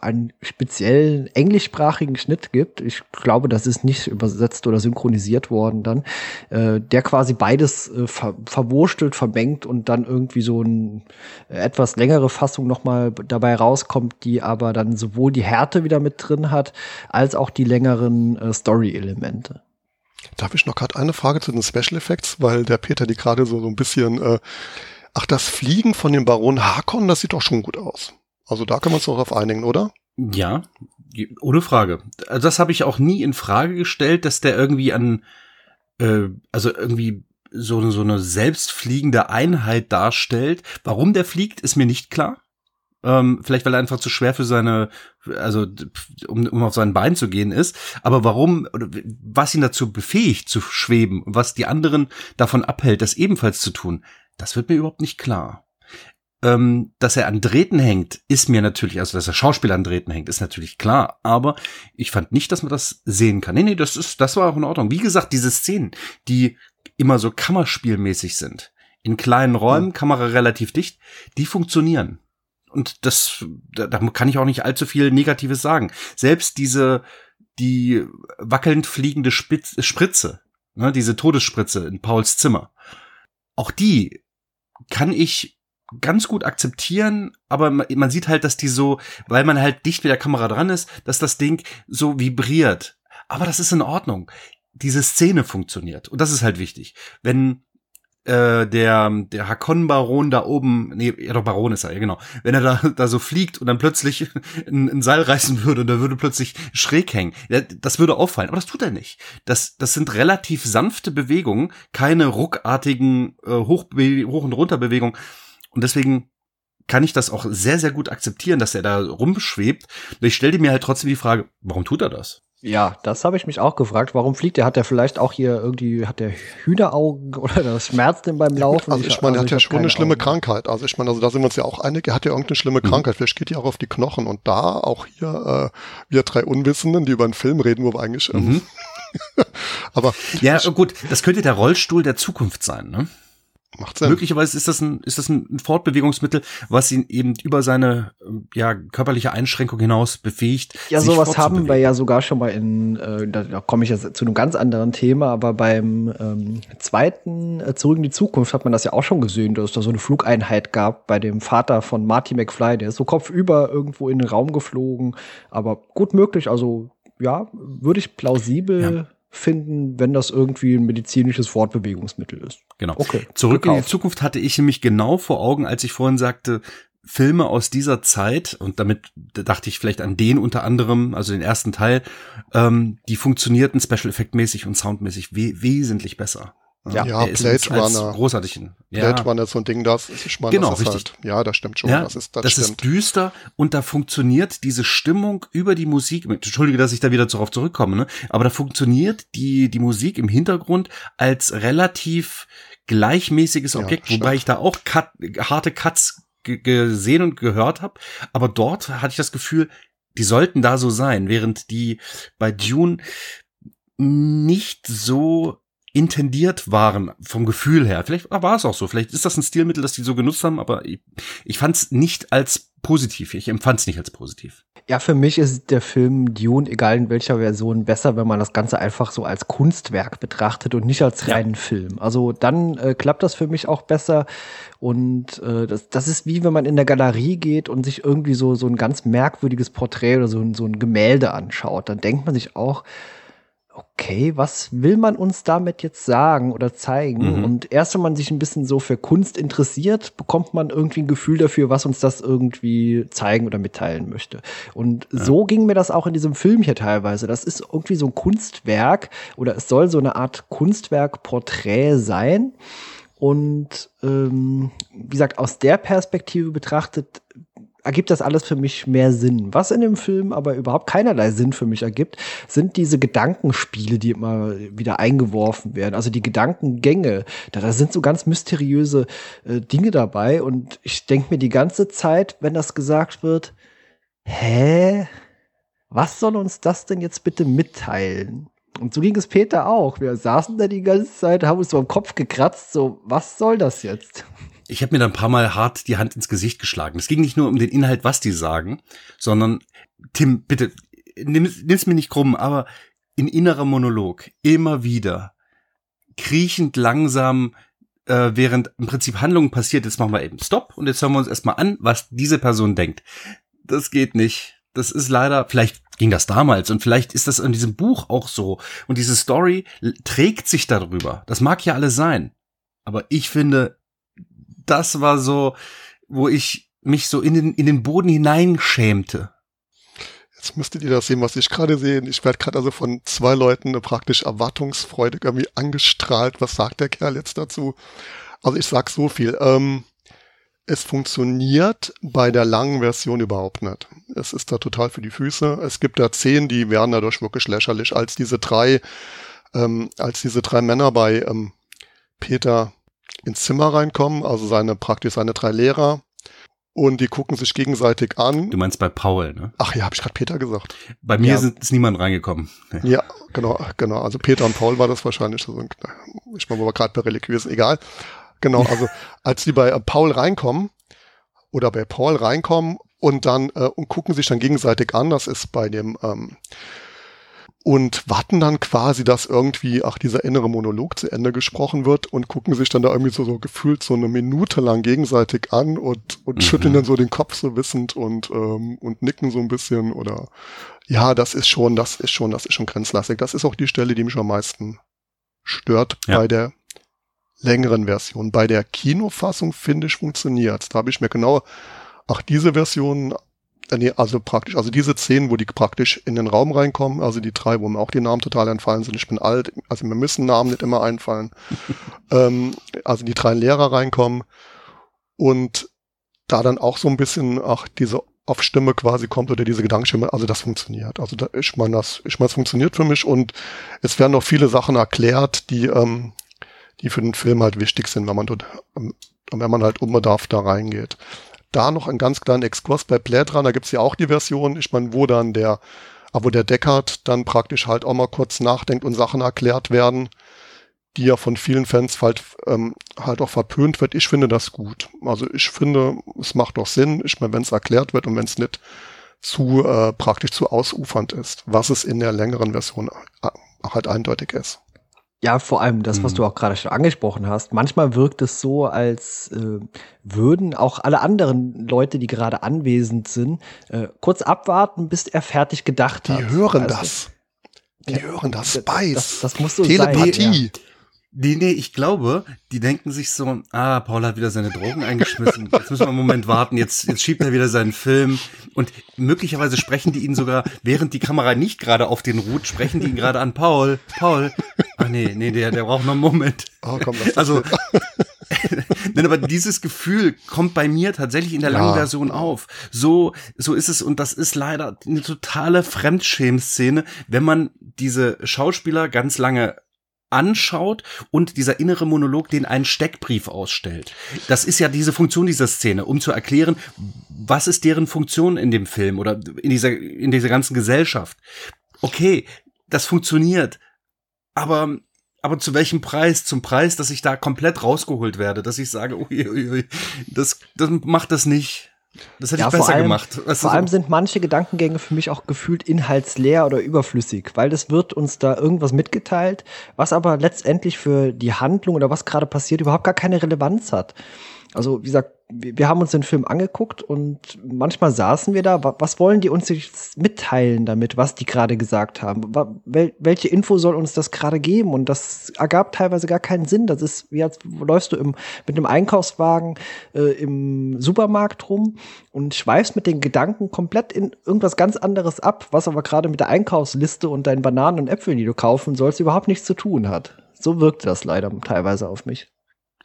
einen speziellen englischsprachigen Schnitt gibt. Ich glaube, das ist nicht übersetzt oder synchronisiert worden dann, äh, der quasi beides äh, ver verwurstelt, vermengt und dann irgendwie so eine äh, etwas längere Fassung nochmal dabei rauskommt, die aber dann sowohl die Härte wieder mit drin hat, als auch die längeren äh, Story-Elemente. Da habe ich noch gerade eine Frage zu den Special Effects, weil der Peter die gerade so, so ein bisschen äh, Ach, das Fliegen von dem Baron Harkon, das sieht doch schon gut aus. Also da können wir uns doch auf einigen, oder? Ja, ohne Frage. Also das habe ich auch nie in Frage gestellt, dass der irgendwie an, äh, also irgendwie so, eine so eine selbstfliegende Einheit darstellt. Warum der fliegt, ist mir nicht klar. Ähm, vielleicht weil er einfach zu schwer für seine, also um, um auf sein Bein zu gehen ist. Aber warum, was ihn dazu befähigt zu schweben was die anderen davon abhält, das ebenfalls zu tun, das wird mir überhaupt nicht klar. Ähm, dass er an Drähten hängt, ist mir natürlich, also dass er Schauspieler an Drähten hängt, ist natürlich klar. Aber ich fand nicht, dass man das sehen kann. Nee, nee, das ist, das war auch in Ordnung. Wie gesagt, diese Szenen, die immer so kammerspielmäßig sind, in kleinen Räumen, mhm. Kamera relativ dicht, die funktionieren. Und das, da, da kann ich auch nicht allzu viel Negatives sagen. Selbst diese, die wackelnd fliegende Spitz, Spritze, ne, diese Todesspritze in Pauls Zimmer, auch die kann ich ganz gut akzeptieren, aber man sieht halt, dass die so, weil man halt dicht mit der Kamera dran ist, dass das Ding so vibriert. Aber das ist in Ordnung. Diese Szene funktioniert. Und das ist halt wichtig. Wenn äh, der, der Hakon-Baron da oben, nee, ja doch Baron ist er, ja genau, wenn er da, da so fliegt und dann plötzlich ein, ein Seil reißen würde und er würde plötzlich schräg hängen, das würde auffallen, aber das tut er nicht. Das, das sind relativ sanfte Bewegungen, keine ruckartigen äh, Hoch, Hoch- und Runterbewegungen und deswegen kann ich das auch sehr, sehr gut akzeptieren, dass er da rumschwebt. Ich stelle mir halt trotzdem die Frage, warum tut er das? Ja, das habe ich mich auch gefragt. Warum fliegt er? Hat er vielleicht auch hier irgendwie, hat der Hühneraugen oder das schmerzt denn beim Laufen? Also ich meine, er hat ja schon eine schlimme Augen. Krankheit. Also ich meine, also da sind wir uns ja auch einig, er hat ja irgendeine schlimme mhm. Krankheit. Vielleicht geht die auch auf die Knochen. Und da auch hier, äh, wir drei Unwissenden, die über einen Film reden, wo wir eigentlich. Ähm, mhm. aber. Ja, gut, das könnte der Rollstuhl der Zukunft sein, ne? Macht Sinn. Möglicherweise ist das ein, ist das ein Fortbewegungsmittel, was ihn eben über seine ja, körperliche Einschränkung hinaus befähigt. Ja, sowas haben wir ja sogar schon mal in, äh, da, da komme ich jetzt zu einem ganz anderen Thema, aber beim ähm, zweiten äh, Zurück in die Zukunft hat man das ja auch schon gesehen, dass es da so eine Flugeinheit gab bei dem Vater von Marty McFly, der ist so kopfüber irgendwo in den Raum geflogen, aber gut möglich, also ja, würde ich plausibel ja finden, wenn das irgendwie ein medizinisches Fortbewegungsmittel ist. Genau. Okay. Zurück gekauft. in die Zukunft hatte ich nämlich genau vor Augen, als ich vorhin sagte, Filme aus dieser Zeit, und damit dachte ich vielleicht an den unter anderem, also den ersten Teil, ähm, die funktionierten Special Effect mäßig und soundmäßig we wesentlich besser. Ja, ja Blade Runner. Großartigen. Ja. Blade Runner ist so ein Ding, das ist, ich meine, genau, das ist richtig. Halt, ja, das stimmt schon. Ja, das ist, das, das ist düster und da funktioniert diese Stimmung über die Musik. Entschuldige, dass ich da wieder darauf zurückkomme, ne? Aber da funktioniert die, die Musik im Hintergrund als relativ gleichmäßiges Objekt, ja, wobei ich da auch cut, harte Cuts gesehen und gehört habe. Aber dort hatte ich das Gefühl, die sollten da so sein, während die bei Dune nicht so intendiert waren vom Gefühl her. Vielleicht war es auch so. Vielleicht ist das ein Stilmittel, das die so genutzt haben, aber ich, ich fand es nicht als positiv. Ich empfand es nicht als positiv. Ja, für mich ist der Film Dune, egal in welcher Version, besser, wenn man das Ganze einfach so als Kunstwerk betrachtet und nicht als reinen ja. Film. Also dann äh, klappt das für mich auch besser. Und äh, das, das ist wie wenn man in der Galerie geht und sich irgendwie so, so ein ganz merkwürdiges Porträt oder so, so ein Gemälde anschaut. Dann denkt man sich auch, okay, was will man uns damit jetzt sagen oder zeigen? Mhm. Und erst wenn man sich ein bisschen so für Kunst interessiert, bekommt man irgendwie ein Gefühl dafür, was uns das irgendwie zeigen oder mitteilen möchte. Und ja. so ging mir das auch in diesem Film hier teilweise. Das ist irgendwie so ein Kunstwerk oder es soll so eine Art Kunstwerk-Porträt sein. Und ähm, wie gesagt, aus der Perspektive betrachtet ergibt das alles für mich mehr Sinn. Was in dem Film aber überhaupt keinerlei Sinn für mich ergibt, sind diese Gedankenspiele, die immer wieder eingeworfen werden. Also die Gedankengänge. Da, da sind so ganz mysteriöse äh, Dinge dabei. Und ich denke mir die ganze Zeit, wenn das gesagt wird, hä? Was soll uns das denn jetzt bitte mitteilen? Und so ging es Peter auch. Wir saßen da die ganze Zeit, haben uns so am Kopf gekratzt, so, was soll das jetzt? Ich habe mir da ein paar Mal hart die Hand ins Gesicht geschlagen. Es ging nicht nur um den Inhalt, was die sagen, sondern Tim, bitte, nimm, nimm's mir nicht krumm, aber in innerer Monolog immer wieder kriechend langsam, äh, während im Prinzip Handlungen passiert, jetzt machen wir eben Stopp und jetzt hören wir uns erstmal an, was diese Person denkt. Das geht nicht. Das ist leider, vielleicht ging das damals und vielleicht ist das in diesem Buch auch so. Und diese Story trägt sich darüber. Das mag ja alles sein. Aber ich finde, das war so, wo ich mich so in den, in den Boden hineinschämte. Jetzt müsstet ihr das sehen, was ich gerade sehe. Ich werde gerade also von zwei Leuten praktisch erwartungsfreudig irgendwie angestrahlt. Was sagt der Kerl jetzt dazu? Also ich sag so viel. Ähm, es funktioniert bei der langen Version überhaupt nicht. Es ist da total für die Füße. Es gibt da zehn, die werden dadurch wirklich lächerlich, als diese drei, ähm, als diese drei Männer bei ähm, Peter ins Zimmer reinkommen, also seine praktisch seine drei Lehrer. Und die gucken sich gegenseitig an. Du meinst bei Paul, ne? Ach ja, habe ich gerade Peter gesagt. Bei mir ja. sind, ist niemand reingekommen. Ja, genau, genau. Also Peter und Paul war das wahrscheinlich. Also, ich meine, wo wir gerade bei religiösen, egal. Genau, also als die bei Paul reinkommen oder bei Paul reinkommen und dann äh, und gucken sich dann gegenseitig an, das ist bei dem ähm, und warten dann quasi, dass irgendwie, ach, dieser innere Monolog zu Ende gesprochen wird und gucken sich dann da irgendwie so, so gefühlt so eine Minute lang gegenseitig an und, und mhm. schütteln dann so den Kopf so wissend und, ähm, und nicken so ein bisschen oder ja, das ist schon, das ist schon, das ist schon grenzlastig. Das ist auch die Stelle, die mich am meisten stört ja. bei der längeren Version. Bei der Kinofassung finde ich funktioniert. Da habe ich mir genau, ach, diese Version nee, also praktisch, also diese zehn, wo die praktisch in den Raum reinkommen, also die drei, wo mir auch die Namen total entfallen sind. Ich bin alt, also mir müssen Namen nicht immer einfallen. ähm, also die drei Lehrer reinkommen und da dann auch so ein bisschen auch diese auf Stimme quasi kommt oder diese Gedankenstimme, also das funktioniert. Also da, ich meine, das, ich meine, es funktioniert für mich und es werden noch viele Sachen erklärt, die, ähm, die für den Film halt wichtig sind, wenn man dort, ähm, wenn man halt unbedarft da reingeht. Da noch ein ganz kleiner Exkurs bei Blade Runner gibt's ja auch die Version, ich meine, wo dann der, wo der Deckard dann praktisch halt auch mal kurz nachdenkt und Sachen erklärt werden die ja von vielen Fans halt, ähm, halt auch verpönt wird. Ich finde das gut. Also ich finde, es macht doch Sinn. Ich meine, wenn es erklärt wird und wenn es nicht zu äh, praktisch zu ausufernd ist, was es in der längeren Version äh, halt eindeutig ist. Ja, vor allem das, was mhm. du auch gerade schon angesprochen hast. Manchmal wirkt es so, als äh, würden auch alle anderen Leute, die gerade anwesend sind, äh, kurz abwarten, bis er fertig gedacht die hat. Die hören also, das. Die ja, hören das. Spice. Das, das muss so Telepathie. Sein, ja. Nee, nee, ich glaube, die denken sich so, ah, Paul hat wieder seine Drogen eingeschmissen. Jetzt müssen wir einen Moment warten, jetzt, jetzt schiebt er wieder seinen Film. Und möglicherweise sprechen die ihn sogar, während die Kamera nicht gerade auf den ruht, sprechen die ihn gerade an. Paul, Paul. Ach nee, nee, der, der braucht noch einen Moment. Oh, komm, das also, Nein, aber dieses Gefühl kommt bei mir tatsächlich in der langen ja. Version auf. So, so ist es und das ist leider eine totale Fremdschämszene, wenn man diese Schauspieler ganz lange anschaut und dieser innere Monolog den einen Steckbrief ausstellt. Das ist ja diese Funktion dieser Szene, um zu erklären, was ist deren Funktion in dem Film oder in dieser, in dieser ganzen Gesellschaft. Okay, das funktioniert, aber aber zu welchem Preis? Zum Preis, dass ich da komplett rausgeholt werde, dass ich sage, uiuiui, das, das macht das nicht. Das hätte ja, ich besser allem, gemacht. Weißt vor allem sind manche Gedankengänge für mich auch gefühlt inhaltsleer oder überflüssig, weil es wird uns da irgendwas mitgeteilt, was aber letztendlich für die Handlung oder was gerade passiert überhaupt gar keine Relevanz hat. Also wie gesagt, wir haben uns den Film angeguckt und manchmal saßen wir da, was wollen die uns jetzt mitteilen damit, was die gerade gesagt haben? Welche Info soll uns das gerade geben? Und das ergab teilweise gar keinen Sinn. Das ist, wie als läufst du im, mit einem Einkaufswagen äh, im Supermarkt rum und schweifst mit den Gedanken komplett in irgendwas ganz anderes ab, was aber gerade mit der Einkaufsliste und deinen Bananen und Äpfeln, die du kaufen sollst, überhaupt nichts zu tun hat. So wirkt das leider teilweise auf mich.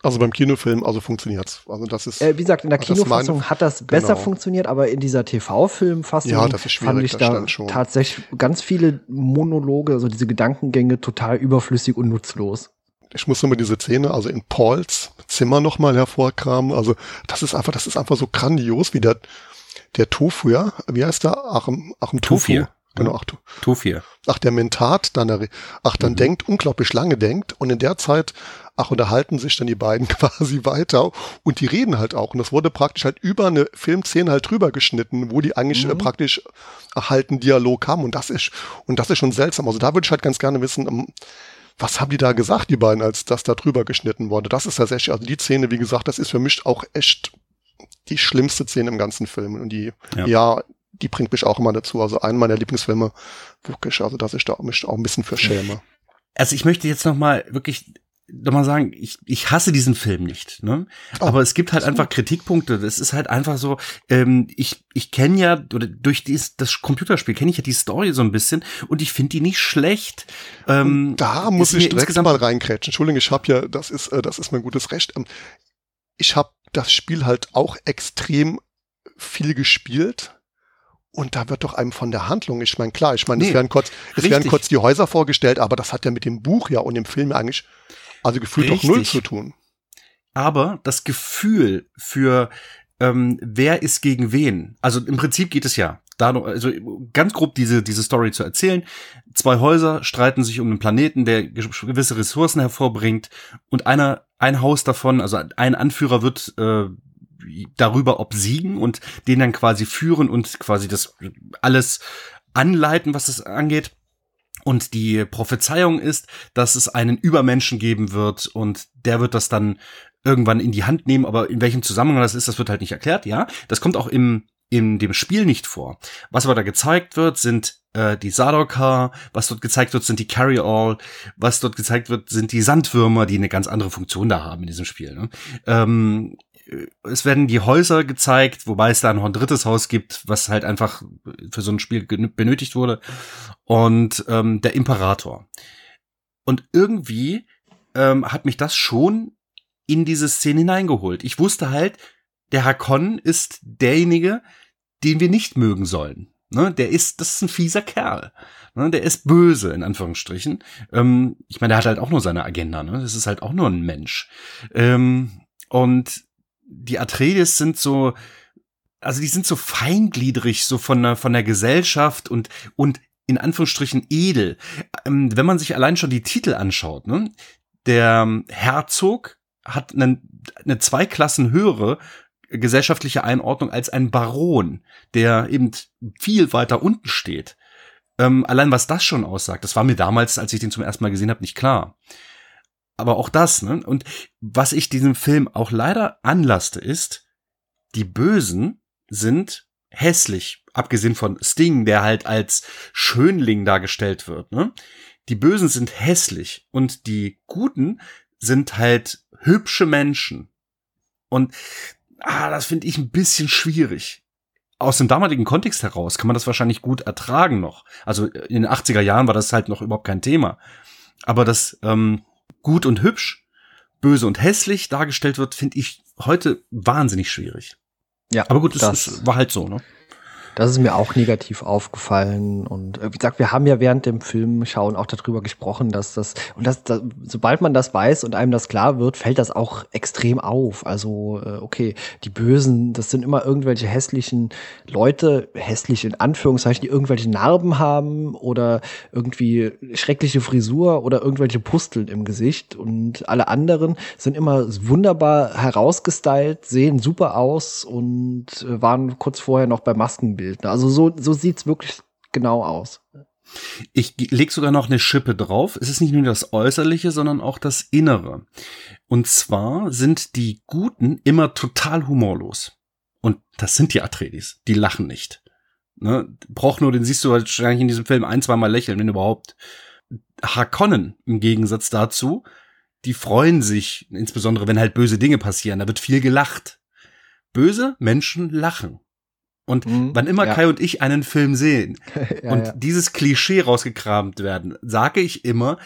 Also beim Kinofilm, also funktioniert's. Also das ist. Äh, wie gesagt, in der Kinofassung meine, hat das besser genau. funktioniert, aber in dieser TV-Filmfassung ja, fand ich da tatsächlich ganz viele Monologe, also diese Gedankengänge total überflüssig und nutzlos. Ich muss immer diese Szene, also in Pauls Zimmer nochmal hervorkramen. Also das ist einfach, das ist einfach so grandios, wie der, der Tofu, ja, wie heißt der? Achim, Achim Tofu. Tofu. Genau, ach, Tofir. Ach, der Mentat dann, ach, dann mhm. denkt, unglaublich lange denkt und in der Zeit, ach, unterhalten sich dann die beiden quasi weiter und die reden halt auch und das wurde praktisch halt über eine Filmszene halt drüber geschnitten, wo die eigentlich äh, mhm. praktisch halt einen Dialog haben und das ist, und das ist schon seltsam. Also da würde ich halt ganz gerne wissen, ähm, was haben die da gesagt, die beiden, als das da drüber geschnitten wurde? Das ist tatsächlich, also die Szene, wie gesagt, das ist für mich auch echt die schlimmste Szene im ganzen Film. Und die, ja, ja die bringt mich auch immer dazu. Also einen meiner Lieblingsfilme, wirklich, also dass ich da mich auch ein bisschen für schäme. Also ich möchte jetzt noch mal wirklich noch mal sagen, ich, ich hasse diesen Film nicht, ne? Oh, Aber es gibt halt einfach Kritikpunkte. Das ist halt einfach so, ähm, ich, ich kenne ja, oder durch dies, das Computerspiel kenne ich ja die Story so ein bisschen und ich finde die nicht schlecht. Ähm, da muss ich direkt mal reinkrätschen. Entschuldigung, ich habe ja, das ist, äh, das ist mein gutes Recht. Ähm, ich habe das Spiel halt auch extrem viel gespielt und da wird doch einem von der Handlung, ich meine, klar, ich meine, nee, es werden kurz, es werden kurz die Häuser vorgestellt, aber das hat ja mit dem Buch ja und dem Film eigentlich, also gefühlt doch null zu tun. Aber das Gefühl für ähm, wer ist gegen wen, also im Prinzip geht es ja da noch, also ganz grob diese, diese Story zu erzählen. Zwei Häuser streiten sich um einen Planeten, der gewisse Ressourcen hervorbringt und einer, ein Haus davon, also ein Anführer wird äh, darüber obsiegen und den dann quasi führen und quasi das alles anleiten, was es angeht. Und die Prophezeiung ist, dass es einen Übermenschen geben wird und der wird das dann irgendwann in die Hand nehmen, aber in welchem Zusammenhang das ist, das wird halt nicht erklärt, ja. Das kommt auch im, in dem Spiel nicht vor. Was aber da gezeigt wird, sind äh, die Sadokar, was dort gezeigt wird, sind die Carry-All, was dort gezeigt wird, sind die Sandwürmer, die eine ganz andere Funktion da haben in diesem Spiel. Ne? Ähm, es werden die Häuser gezeigt, wobei es da noch ein drittes Haus gibt, was halt einfach für so ein Spiel benötigt wurde. Und ähm, der Imperator. Und irgendwie ähm, hat mich das schon in diese Szene hineingeholt. Ich wusste halt, der Hakon ist derjenige, den wir nicht mögen sollen. Ne, der ist, das ist ein fieser Kerl. Ne, der ist böse, in Anführungsstrichen. Ähm, ich meine, der hat halt auch nur seine Agenda. Ne? Das ist halt auch nur ein Mensch. Ähm, und die Atreides sind so, also die sind so feingliedrig, so von der, von der Gesellschaft und, und in Anführungsstrichen edel. Ähm, wenn man sich allein schon die Titel anschaut, ne? Der Herzog hat eine, eine zwei Klassen höhere gesellschaftliche Einordnung als ein Baron, der eben viel weiter unten steht. Ähm, allein was das schon aussagt, das war mir damals, als ich den zum ersten Mal gesehen habe, nicht klar. Aber auch das, ne? Und was ich diesem Film auch leider anlaste, ist, die Bösen sind hässlich, abgesehen von Sting, der halt als Schönling dargestellt wird, ne? Die Bösen sind hässlich und die Guten sind halt hübsche Menschen. Und ah, das finde ich ein bisschen schwierig. Aus dem damaligen Kontext heraus kann man das wahrscheinlich gut ertragen noch. Also in den 80er Jahren war das halt noch überhaupt kein Thema. Aber das ähm, gut und hübsch, böse und hässlich dargestellt wird, finde ich heute wahnsinnig schwierig. Ja, aber gut, das, es war halt so, ne? Das ist mir auch negativ aufgefallen. Und äh, wie gesagt, wir haben ja während dem Film schauen auch darüber gesprochen, dass das, und das, das, sobald man das weiß und einem das klar wird, fällt das auch extrem auf. Also, äh, okay, die Bösen, das sind immer irgendwelche hässlichen Leute, hässlich in Anführungszeichen, die irgendwelche Narben haben oder irgendwie schreckliche Frisur oder irgendwelche Pusteln im Gesicht. Und alle anderen sind immer wunderbar herausgestylt, sehen super aus und äh, waren kurz vorher noch bei Maskenbild Bild. Also so, so sieht's wirklich genau aus. Ich leg sogar noch eine Schippe drauf. Es ist nicht nur das Äußerliche, sondern auch das Innere. Und zwar sind die Guten immer total humorlos. Und das sind die Atreides. Die lachen nicht. Ne? Braucht nur, den siehst du wahrscheinlich in diesem Film ein, zweimal lächeln, wenn überhaupt. Harkonnen im Gegensatz dazu, die freuen sich, insbesondere wenn halt böse Dinge passieren. Da wird viel gelacht. Böse Menschen lachen. Und mhm, wann immer ja. Kai und ich einen Film sehen ja, und ja. dieses Klischee rausgekramt werden, sage ich immer,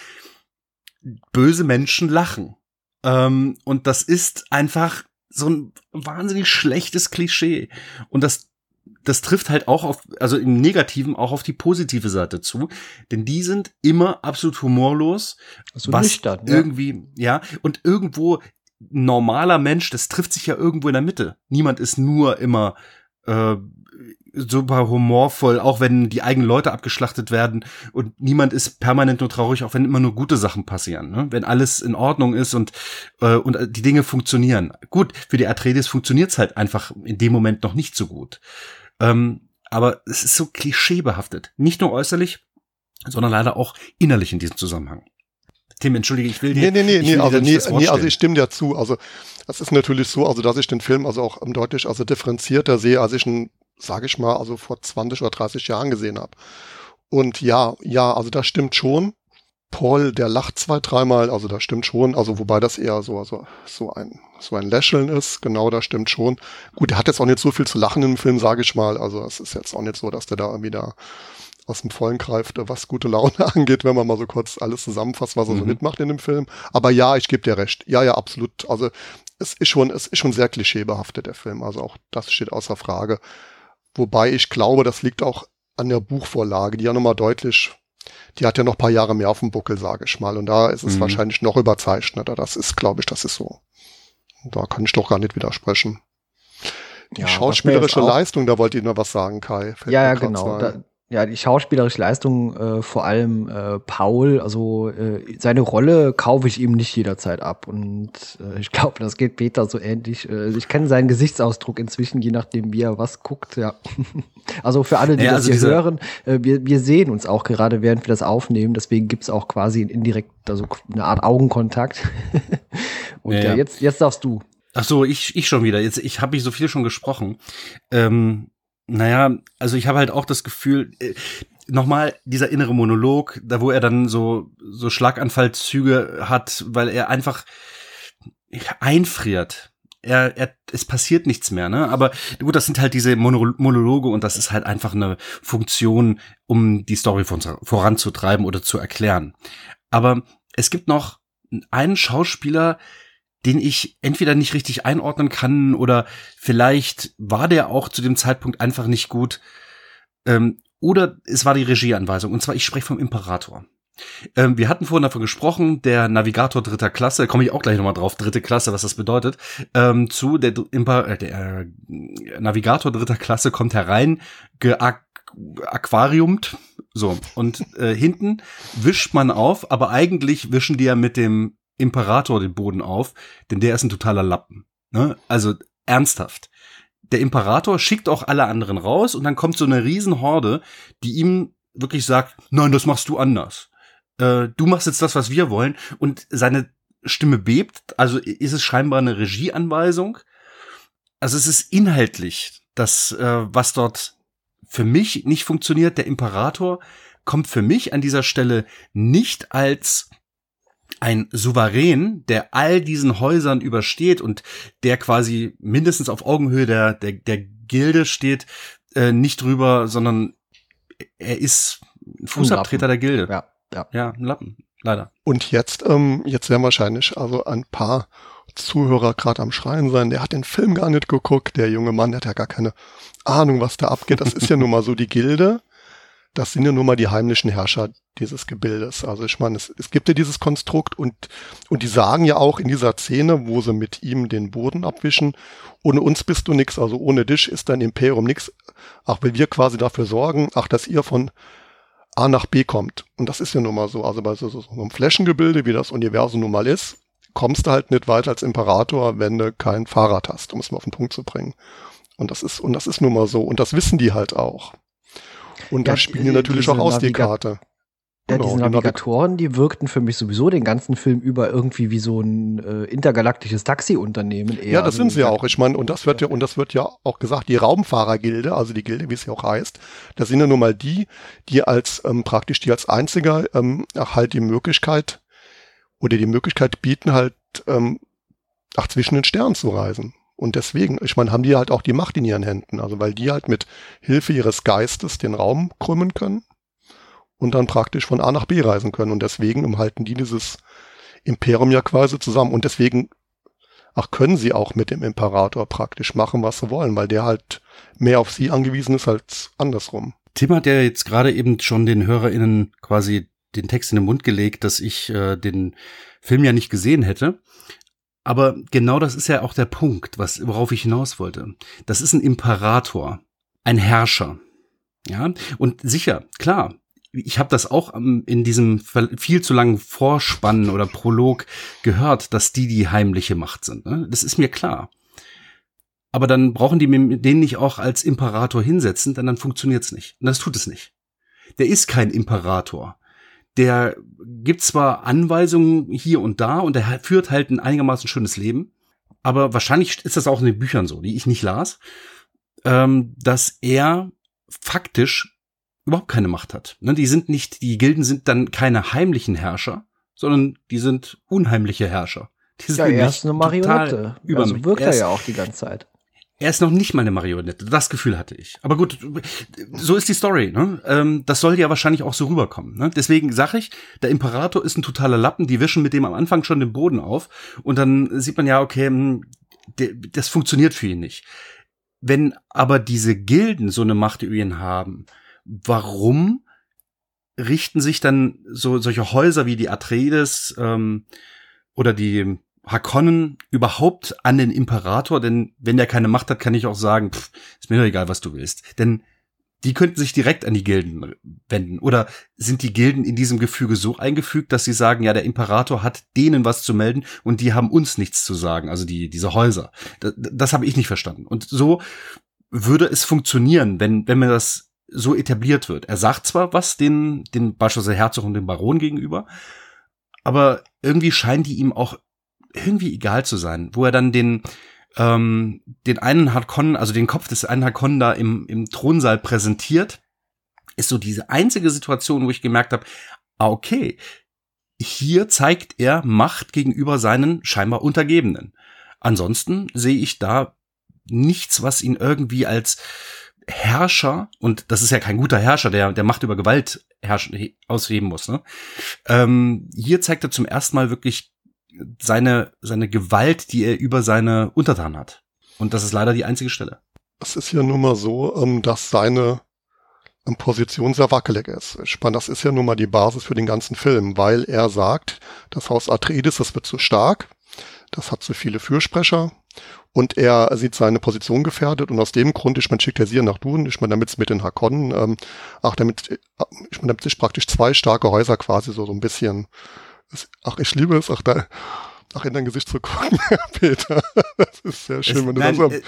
böse Menschen lachen. Ähm, und das ist einfach so ein wahnsinnig schlechtes Klischee. Und das, das trifft halt auch auf, also im Negativen auch auf die positive Seite zu. Denn die sind immer absolut humorlos. So was nüchtern, irgendwie, ja, und irgendwo normaler Mensch, das trifft sich ja irgendwo in der Mitte. Niemand ist nur immer äh, super humorvoll, auch wenn die eigenen Leute abgeschlachtet werden und niemand ist permanent nur traurig, auch wenn immer nur gute Sachen passieren. Ne? Wenn alles in Ordnung ist und, äh, und die Dinge funktionieren. Gut, für die Atreides funktioniert's halt einfach in dem Moment noch nicht so gut. Ähm, aber es ist so klischeebehaftet. Nicht nur äußerlich, sondern leider auch innerlich in diesem Zusammenhang. Tim, entschuldige, ich will dir. Nee, nee, nee, nee, also, nee, nee also ich stimme dir zu. Also das ist natürlich so, also dass ich den Film also auch deutlich also differenzierter sehe, als ich ihn, sage ich mal, also vor 20 oder 30 Jahren gesehen habe. Und ja, ja, also das stimmt schon. Paul, der lacht zwei, dreimal, also das stimmt schon, also wobei das eher so, also, so ein, so ein Lächeln ist, genau, das stimmt schon. Gut, er hat jetzt auch nicht so viel zu lachen im Film, sage ich mal, also es ist jetzt auch nicht so, dass der da irgendwie da aus dem Vollen greift, was gute Laune angeht, wenn man mal so kurz alles zusammenfasst, was er mhm. so mitmacht in dem Film. Aber ja, ich gebe dir recht. Ja, ja, absolut. Also es ist schon, es ist schon sehr klischeebehaftet, der Film. Also auch das steht außer Frage. Wobei ich glaube, das liegt auch an der Buchvorlage, die ja nochmal deutlich, die hat ja noch paar Jahre mehr auf dem Buckel, sage ich mal. Und da ist es mhm. wahrscheinlich noch überzeichneter. Das ist, glaube ich, das ist so. Da kann ich doch gar nicht widersprechen. Die ja, schauspielerische Leistung, da wollt ihr noch was sagen, Kai. Ja, ja, genau. Da, ja, die schauspielerische Leistung, äh, vor allem äh, Paul, also äh, seine Rolle kaufe ich ihm nicht jederzeit ab. Und äh, ich glaube, das geht Peter so ähnlich. Äh, ich kenne seinen Gesichtsausdruck inzwischen, je nachdem, wie er was guckt, ja. also für alle, die ja, also das hier hören, äh, wir, wir sehen uns auch gerade, während wir das aufnehmen. Deswegen gibt's auch quasi indirekt also eine Art Augenkontakt. Und ja, ja, jetzt, jetzt darfst du. Ach so, ich, ich schon wieder. Jetzt, ich habe ich so viel schon gesprochen. Ähm, naja, also ich habe halt auch das Gefühl, äh, nochmal dieser innere Monolog, da wo er dann so, so Schlaganfallzüge hat, weil er einfach einfriert. Er, er, es passiert nichts mehr, ne? Aber gut, das sind halt diese Monologe und das ist halt einfach eine Funktion, um die Story voranzutreiben oder zu erklären. Aber es gibt noch einen Schauspieler, den ich entweder nicht richtig einordnen kann oder vielleicht war der auch zu dem Zeitpunkt einfach nicht gut. Ähm, oder es war die Regieanweisung. Und zwar, ich spreche vom Imperator. Ähm, wir hatten vorhin davon gesprochen, der Navigator dritter Klasse, komme ich auch gleich nochmal drauf, dritte Klasse, was das bedeutet, ähm, zu der, Imper äh, der äh, Navigator dritter Klasse kommt herein, geaquariumt, so, und äh, hinten wischt man auf, aber eigentlich wischen die ja mit dem Imperator den Boden auf, denn der ist ein totaler Lappen. Ne? Also ernsthaft. Der Imperator schickt auch alle anderen raus und dann kommt so eine Riesenhorde, die ihm wirklich sagt, nein, das machst du anders. Äh, du machst jetzt das, was wir wollen. Und seine Stimme bebt, also ist es scheinbar eine Regieanweisung. Also es ist inhaltlich das, äh, was dort für mich nicht funktioniert. Der Imperator kommt für mich an dieser Stelle nicht als ein Souverän, der all diesen Häusern übersteht und der quasi mindestens auf Augenhöhe der, der, der Gilde steht, äh, nicht drüber, sondern er ist Fußabtreter der Gilde. Ja, ja. Ja, ein Lappen, leider. Und jetzt, ähm, jetzt werden wahrscheinlich also ein paar Zuhörer gerade am Schreien sein, der hat den Film gar nicht geguckt, der junge Mann, der hat ja gar keine Ahnung, was da abgeht. Das ist ja nun mal so die Gilde das sind ja nun mal die heimlichen Herrscher dieses Gebildes. Also ich meine, es, es gibt ja dieses Konstrukt und, und die sagen ja auch in dieser Szene, wo sie mit ihm den Boden abwischen, ohne uns bist du nix, also ohne dich ist dein Imperium nix, auch weil wir quasi dafür sorgen, ach, dass ihr von A nach B kommt. Und das ist ja nun mal so. Also bei so, so einem Flächengebilde, wie das Universum nun mal ist, kommst du halt nicht weiter als Imperator, wenn du kein Fahrrad hast, um es mal auf den Punkt zu bringen. Und das ist, und das ist nun mal so. Und das wissen die halt auch. Und ja, da spielen natürlich auch aus die Karte. Ja, genau, diese Navigatoren, die wirkten für mich sowieso den ganzen Film über irgendwie wie so ein äh, intergalaktisches Taxiunternehmen. Eher. Ja, das sind sie ja auch. Ich meine, und das wird ja, und das wird ja auch gesagt, die Raumfahrergilde, also die Gilde, wie es ja auch heißt, das sind ja nun mal die, die als ähm, praktisch die als einziger ähm, halt die Möglichkeit oder die Möglichkeit bieten, halt ähm, ach, zwischen den Sternen zu reisen. Und deswegen, ich meine, haben die halt auch die Macht in ihren Händen. Also weil die halt mit Hilfe ihres Geistes den Raum krümmen können und dann praktisch von A nach B reisen können. Und deswegen halten die dieses Imperium ja quasi zusammen. Und deswegen, ach, können sie auch mit dem Imperator praktisch machen, was sie wollen, weil der halt mehr auf sie angewiesen ist als andersrum. Tim hat ja jetzt gerade eben schon den HörerInnen quasi den Text in den Mund gelegt, dass ich äh, den Film ja nicht gesehen hätte. Aber genau das ist ja auch der Punkt, was, worauf ich hinaus wollte. Das ist ein Imperator, ein Herrscher. Ja, und sicher, klar, ich habe das auch in diesem viel zu langen Vorspann oder Prolog gehört, dass die die heimliche Macht sind. Ne? Das ist mir klar. Aber dann brauchen die den nicht auch als Imperator hinsetzen, denn dann funktioniert's nicht. Und das tut es nicht. Der ist kein Imperator der gibt zwar Anweisungen hier und da und der führt halt ein einigermaßen schönes Leben, aber wahrscheinlich ist das auch in den Büchern so, die ich nicht las, ähm, dass er faktisch überhaupt keine Macht hat. Ne, die sind nicht, die Gilden sind dann keine heimlichen Herrscher, sondern die sind unheimliche Herrscher. Die sind ja, er ist eine Marionette. Also wirkt er, er ja auch die ganze Zeit. Er ist noch nicht mal eine Marionette. Das Gefühl hatte ich. Aber gut, so ist die Story. Ne? Ähm, das soll ja wahrscheinlich auch so rüberkommen. Ne? Deswegen sage ich, der Imperator ist ein totaler Lappen. Die wischen mit dem am Anfang schon den Boden auf. Und dann sieht man ja, okay, hm, das funktioniert für ihn nicht. Wenn aber diese Gilden so eine Macht über ihn haben, warum richten sich dann so solche Häuser wie die Atreides ähm, oder die Hakonnen überhaupt an den Imperator? Denn wenn der keine Macht hat, kann ich auch sagen, pff, ist mir doch egal, was du willst. Denn die könnten sich direkt an die Gilden wenden. Oder sind die Gilden in diesem Gefüge so eingefügt, dass sie sagen, ja, der Imperator hat denen was zu melden und die haben uns nichts zu sagen, also die, diese Häuser. Das, das habe ich nicht verstanden. Und so würde es funktionieren, wenn, wenn mir das so etabliert wird. Er sagt zwar was den, den beispielsweise Herzog und dem Baron gegenüber, aber irgendwie scheinen die ihm auch irgendwie egal zu sein, wo er dann den ähm, den einen Harkonnen, also den Kopf des einen Harkonnen da im, im Thronsaal präsentiert, ist so diese einzige Situation, wo ich gemerkt habe, ah, okay, hier zeigt er Macht gegenüber seinen scheinbar Untergebenen. Ansonsten sehe ich da nichts, was ihn irgendwie als Herrscher, und das ist ja kein guter Herrscher, der, der Macht über Gewalt herrschen, ausheben muss, ne? Ähm, hier zeigt er zum ersten Mal wirklich seine, seine Gewalt, die er über seine Untertanen hat. Und das ist leider die einzige Stelle. Es ist ja nun mal so, ähm, dass seine ähm, Position sehr wackelig ist. Meine, das ist ja nun mal die Basis für den ganzen Film, weil er sagt, das Haus Atreides, das wird zu stark, das hat zu viele Fürsprecher und er sieht seine Position gefährdet und aus dem Grund, ich meine, schickt er sie nach Dun, ich meine, damit es mit den Hakonnen, ähm, ach, damit, äh, ich meine, damit sich praktisch zwei starke Häuser quasi so, so ein bisschen, ach, ich liebe es, ach, da, ach, in dein Gesicht zu gucken, Peter. Das ist sehr schön, es, wenn du nein, das, äh,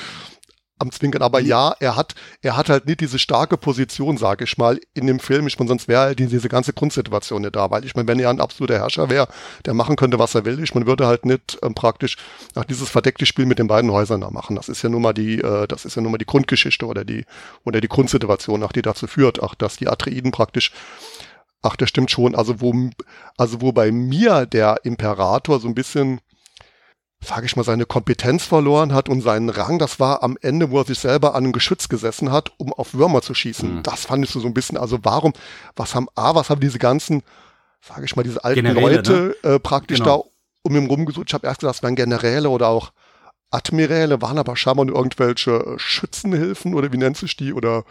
am Zwinkern. Aber ja, er hat, er hat halt nicht diese starke Position, sage ich mal, in dem Film. Ich meine, sonst wäre halt diese ganze Grundsituation nicht da. Weil ich meine, wenn er ein absoluter Herrscher wäre, der machen könnte, was er will, ich meine, würde halt nicht ähm, praktisch nach dieses verdeckte Spiel mit den beiden Häusern da machen. Das ist ja nun mal die, äh, das ist ja nun mal die Grundgeschichte oder die, oder die Grundsituation, nach die dazu führt, ach, dass die Atreiden praktisch Ach, das stimmt schon. Also wo, also wo bei mir der Imperator so ein bisschen sage ich mal, seine Kompetenz verloren hat und seinen Rang. Das war am Ende, wo er sich selber an einem Geschütz gesessen hat, um auf Würmer zu schießen. Mhm. Das fand ich so, ein bisschen, also warum, was haben, A, was haben diese ganzen, sage ich mal, diese alten Generäle, Leute ne? äh, praktisch genau. da um ihn rumgesucht. Ich habe erst gedacht, das wären Generäle oder auch Admiräle, waren aber scheinbar nur irgendwelche Schützenhilfen oder wie nennt sich die oder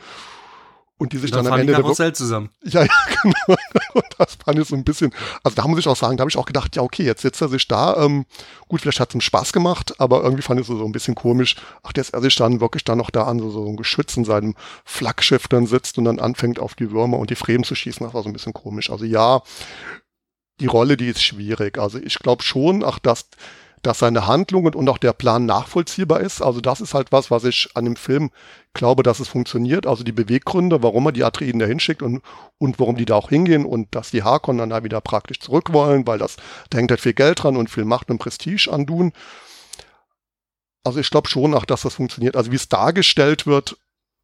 und die sich dann, dann am Ende Karussell zusammen. Ja, ja, genau. Und das fand ich so ein bisschen. Also da muss ich auch sagen, da habe ich auch gedacht, ja okay, jetzt sitzt er sich da. Ähm, gut, vielleicht hat es ihm Spaß gemacht, aber irgendwie fand ich es so ein bisschen komisch. Ach, jetzt er sich dann wirklich dann noch da an so, so ein Geschütz in seinem Flaggschiff dann sitzt und dann anfängt auf die Würmer und die Fremen zu schießen. Das war so ein bisschen komisch. Also ja, die Rolle, die ist schwierig. Also ich glaube schon, ach, dass dass seine Handlungen und auch der Plan nachvollziehbar ist. Also das ist halt was, was ich an dem Film glaube, dass es funktioniert. Also die Beweggründe, warum er die Atreiden da hinschickt und, und warum die da auch hingehen und dass die Harkon dann da wieder praktisch zurück wollen, weil das, da hängt halt viel Geld dran und viel Macht und Prestige an Dun. Also ich glaube schon auch, dass das funktioniert. Also wie es dargestellt wird,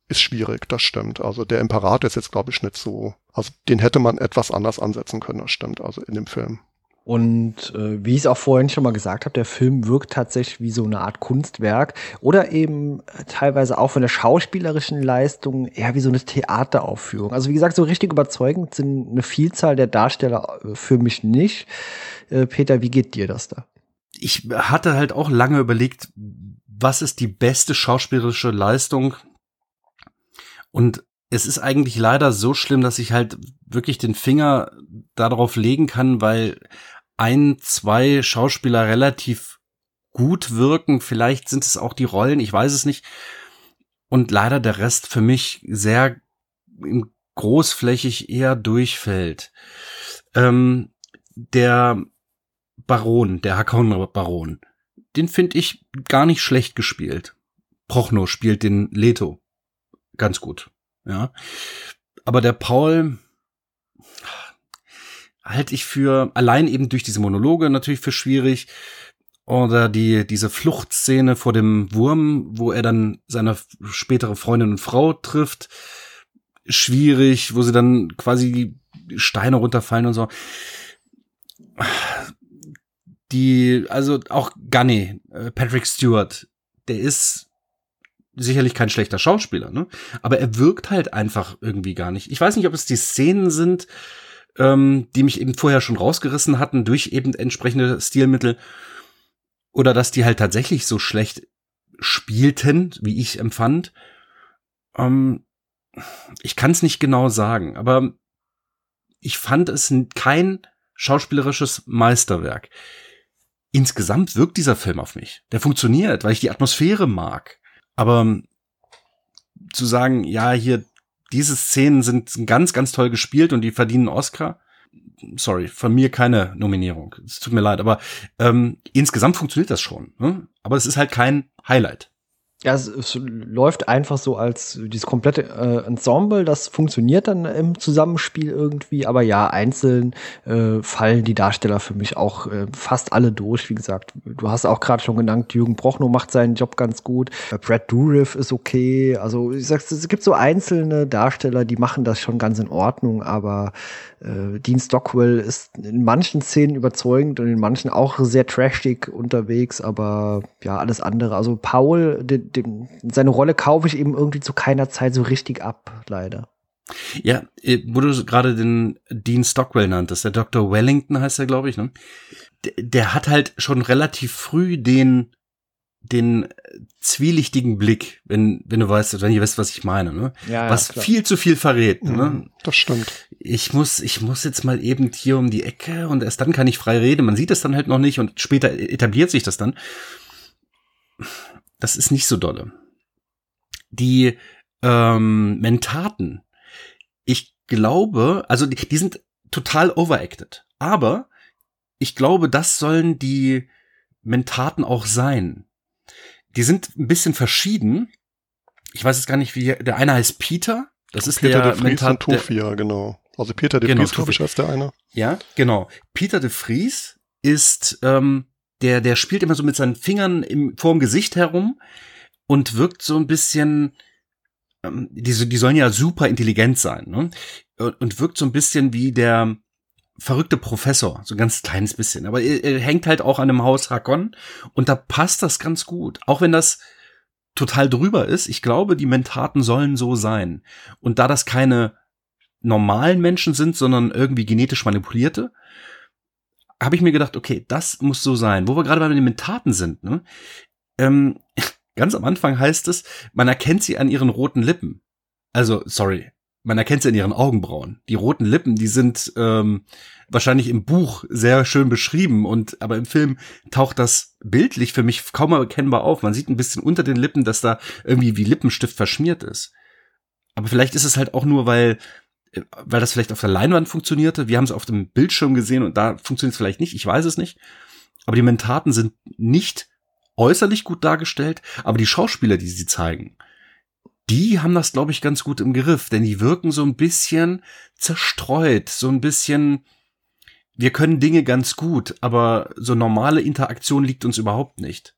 ist schwierig, das stimmt. Also der Imperator ist jetzt, glaube ich, nicht so. Also den hätte man etwas anders ansetzen können, das stimmt, also in dem Film. Und äh, wie ich es auch vorhin schon mal gesagt habe, der Film wirkt tatsächlich wie so eine Art Kunstwerk oder eben teilweise auch von der schauspielerischen Leistung eher wie so eine Theateraufführung. Also wie gesagt, so richtig überzeugend sind eine Vielzahl der Darsteller äh, für mich nicht. Äh, Peter, wie geht dir das da? Ich hatte halt auch lange überlegt, was ist die beste schauspielerische Leistung? Und es ist eigentlich leider so schlimm, dass ich halt wirklich den Finger darauf legen kann, weil ein, zwei Schauspieler relativ gut wirken. Vielleicht sind es auch die Rollen, ich weiß es nicht. Und leider der Rest für mich sehr großflächig eher durchfällt. Ähm, der Baron, der Hakon Baron, den finde ich gar nicht schlecht gespielt. Prochno spielt den Leto ganz gut, ja. Aber der Paul, halte ich für allein eben durch diese Monologe natürlich für schwierig. Oder die, diese Fluchtszene vor dem Wurm, wo er dann seine spätere Freundin und Frau trifft. Schwierig, wo sie dann quasi Steine runterfallen und so. Die, also auch Gunny, äh, Patrick Stewart, der ist sicherlich kein schlechter Schauspieler, ne? Aber er wirkt halt einfach irgendwie gar nicht. Ich weiß nicht, ob es die Szenen sind, ähm, die mich eben vorher schon rausgerissen hatten durch eben entsprechende Stilmittel. Oder dass die halt tatsächlich so schlecht spielten, wie ich empfand. Ähm, ich kann es nicht genau sagen, aber ich fand es kein schauspielerisches Meisterwerk. Insgesamt wirkt dieser Film auf mich. Der funktioniert, weil ich die Atmosphäre mag. Aber zu sagen, ja, hier diese Szenen sind ganz, ganz toll gespielt und die verdienen Oscar. Sorry, von mir keine Nominierung. Es tut mir leid, aber ähm, insgesamt funktioniert das schon. Ne? Aber es ist halt kein Highlight. Ja, es, es, läuft einfach so als dieses komplette äh, Ensemble, das funktioniert dann im Zusammenspiel irgendwie, aber ja, einzeln äh, fallen die Darsteller für mich auch äh, fast alle durch. Wie gesagt, du hast auch gerade schon genannt, Jürgen Brochnow macht seinen Job ganz gut, äh, Brad Dourif ist okay. Also ich sag's, es gibt so einzelne Darsteller, die machen das schon ganz in Ordnung, aber äh, Dean Stockwell ist in manchen Szenen überzeugend und in manchen auch sehr trashig unterwegs, aber ja, alles andere. Also Paul, den, den, seine Rolle kaufe ich eben irgendwie zu keiner Zeit so richtig ab, leider. Ja, äh, wo du gerade den Dean Stockwell nanntest, der Dr. Wellington heißt er, glaube ich, ne? Der, der hat halt schon relativ früh den den zwielichtigen Blick, wenn, wenn du weißt, wenn ihr wisst, was ich meine, ne? Ja, ja, was klar. viel zu viel verrät, Mhm, ne? Das stimmt. Ich muss, ich muss jetzt mal eben hier um die Ecke und erst dann kann ich frei reden. Man sieht es dann halt noch nicht und später etabliert sich das dann. Das ist nicht so dolle. Die ähm, Mentaten, ich glaube, also die, die sind total overacted. Aber ich glaube, das sollen die Mentaten auch sein. Die sind ein bisschen verschieden. Ich weiß jetzt gar nicht, wie der eine heißt Peter. Das ist Peter der de Vries und Mentat, der, Tofia, genau. Also Peter de Genau, Vries, glaube ich, heißt der eine. ja, genau. Peter de Vries ist, ähm, der, der spielt immer so mit seinen Fingern im, vorm Gesicht herum und wirkt so ein bisschen, ähm, die, die sollen ja super intelligent sein, ne? Und, wirkt so ein bisschen wie der verrückte Professor, so ein ganz kleines bisschen. Aber er, er hängt halt auch an einem Haus Hakon und da passt das ganz gut. Auch wenn das total drüber ist, ich glaube, die Mentaten sollen so sein. Und da das keine normalen Menschen sind, sondern irgendwie genetisch manipulierte, habe ich mir gedacht, okay, das muss so sein. Wo wir gerade bei den Mentaten sind, ne? Ähm, ganz am Anfang heißt es, man erkennt sie an ihren roten Lippen. Also, sorry, man erkennt sie an ihren Augenbrauen. Die roten Lippen, die sind ähm, wahrscheinlich im Buch sehr schön beschrieben und aber im Film taucht das bildlich für mich kaum erkennbar auf. Man sieht ein bisschen unter den Lippen, dass da irgendwie wie Lippenstift verschmiert ist. Aber vielleicht ist es halt auch nur, weil weil das vielleicht auf der Leinwand funktionierte. Wir haben es auf dem Bildschirm gesehen und da funktioniert es vielleicht nicht. Ich weiß es nicht. Aber die Mentaten sind nicht äußerlich gut dargestellt, aber die Schauspieler, die sie zeigen, die haben das, glaube ich, ganz gut im Griff, denn die wirken so ein bisschen zerstreut, so ein bisschen, wir können Dinge ganz gut, aber so normale Interaktion liegt uns überhaupt nicht.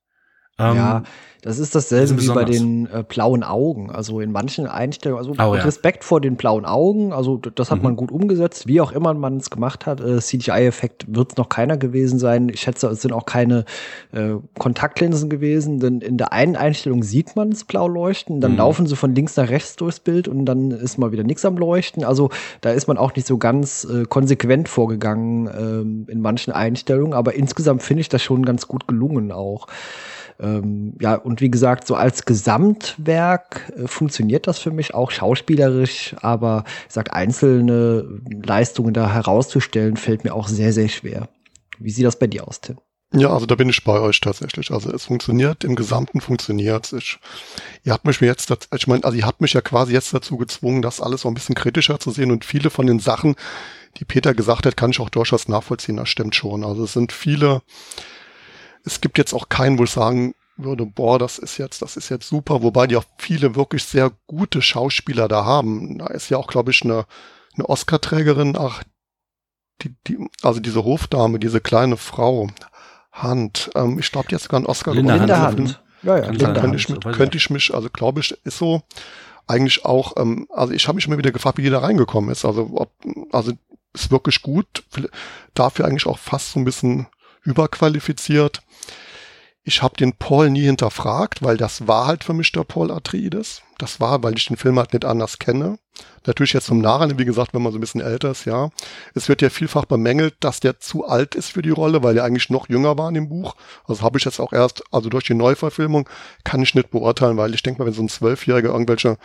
Ähm, ja, das ist dasselbe sind wie bei den äh, blauen Augen. Also in manchen Einstellungen, also Oh, ja. Respekt vor den blauen Augen, also das hat Mhm. man gut umgesetzt, wie auch immer man es gemacht hat. Äh, CGI-Effekt wird es noch keiner gewesen sein. Ich schätze, es sind auch keine äh, Kontaktlinsen gewesen, denn in der einen Einstellung sieht man es blau leuchten, dann Mhm. laufen sie von links nach rechts durchs Bild und dann ist mal wieder nichts am Leuchten. Also da ist man auch nicht so ganz äh, konsequent vorgegangen ähm, in manchen Einstellungen, aber insgesamt finde ich das schon ganz gut gelungen auch. Ähm, ja, und wie gesagt, so als Gesamtwerk äh, funktioniert das für mich auch schauspielerisch, aber ich sag, einzelne Leistungen da herauszustellen, fällt mir auch sehr, sehr schwer. Wie sieht das bei dir aus, Tim? Ja, also da bin ich bei euch tatsächlich. Also es funktioniert, im Gesamten funktioniert ich, Ihr habt mich jetzt, ich meine, also ihr habt mich ja quasi jetzt dazu gezwungen, das alles so ein bisschen kritischer zu sehen und viele von den Sachen, die Peter gesagt hat, kann ich auch durchaus nachvollziehen. Das stimmt schon. Also es sind viele, es gibt jetzt auch keinen, wo ich sagen würde, boah, das ist jetzt, das ist jetzt super, wobei die auch viele wirklich sehr gute Schauspieler da haben. Da ist ja auch, glaube ich, eine, eine Oscar-Trägerin, ach, die, die, also diese Hofdame, diese kleine Frau, Hand, ähm, ich glaube, die hat sogar einen Oscar Linda gewonnen. Hand. Linda Hand. Ja, ja, Linda. Könnte ich, mit, könnte ich mich, also glaube ich, ist so eigentlich auch, ähm, also ich habe mich immer wieder gefragt, wie die da reingekommen ist. Also, ob, also ist wirklich gut, dafür eigentlich auch fast so ein bisschen überqualifiziert. Ich habe den Paul nie hinterfragt, weil das war halt für mich der Paul Atreides. Das war, weil ich den Film halt nicht anders kenne. Natürlich jetzt zum Nachhinein, wie gesagt, wenn man so ein bisschen älter ist, ja. Es wird ja vielfach bemängelt, dass der zu alt ist für die Rolle, weil er eigentlich noch jünger war in dem Buch. Also habe ich jetzt auch erst, also durch die Neuverfilmung kann ich nicht beurteilen, weil ich denke mal, wenn so ein Zwölfjähriger irgendwelche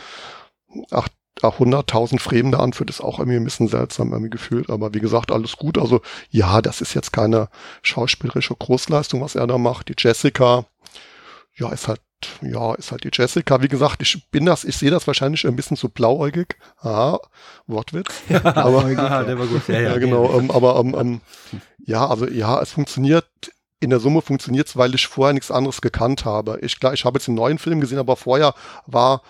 ach, ach, 100.000 Fremde anführt, ist auch irgendwie ein bisschen seltsam irgendwie gefühlt. Aber wie gesagt, alles gut. Also ja, das ist jetzt keine schauspielerische Großleistung, was er da macht. Die Jessica, ja, ist halt, ja, ist halt die Jessica. Wie gesagt, ich bin das, ich sehe das wahrscheinlich ein bisschen zu blauäugig. Aha, Wortwitz. Aber Haha, der war gut. Ja, ja, ja, genau. Ähm, aber ähm, ähm, ja, also ja, es funktioniert. In der Summe funktioniert es, weil ich vorher nichts anderes gekannt habe. Ich klar, ich habe jetzt einen neuen Film gesehen, aber vorher war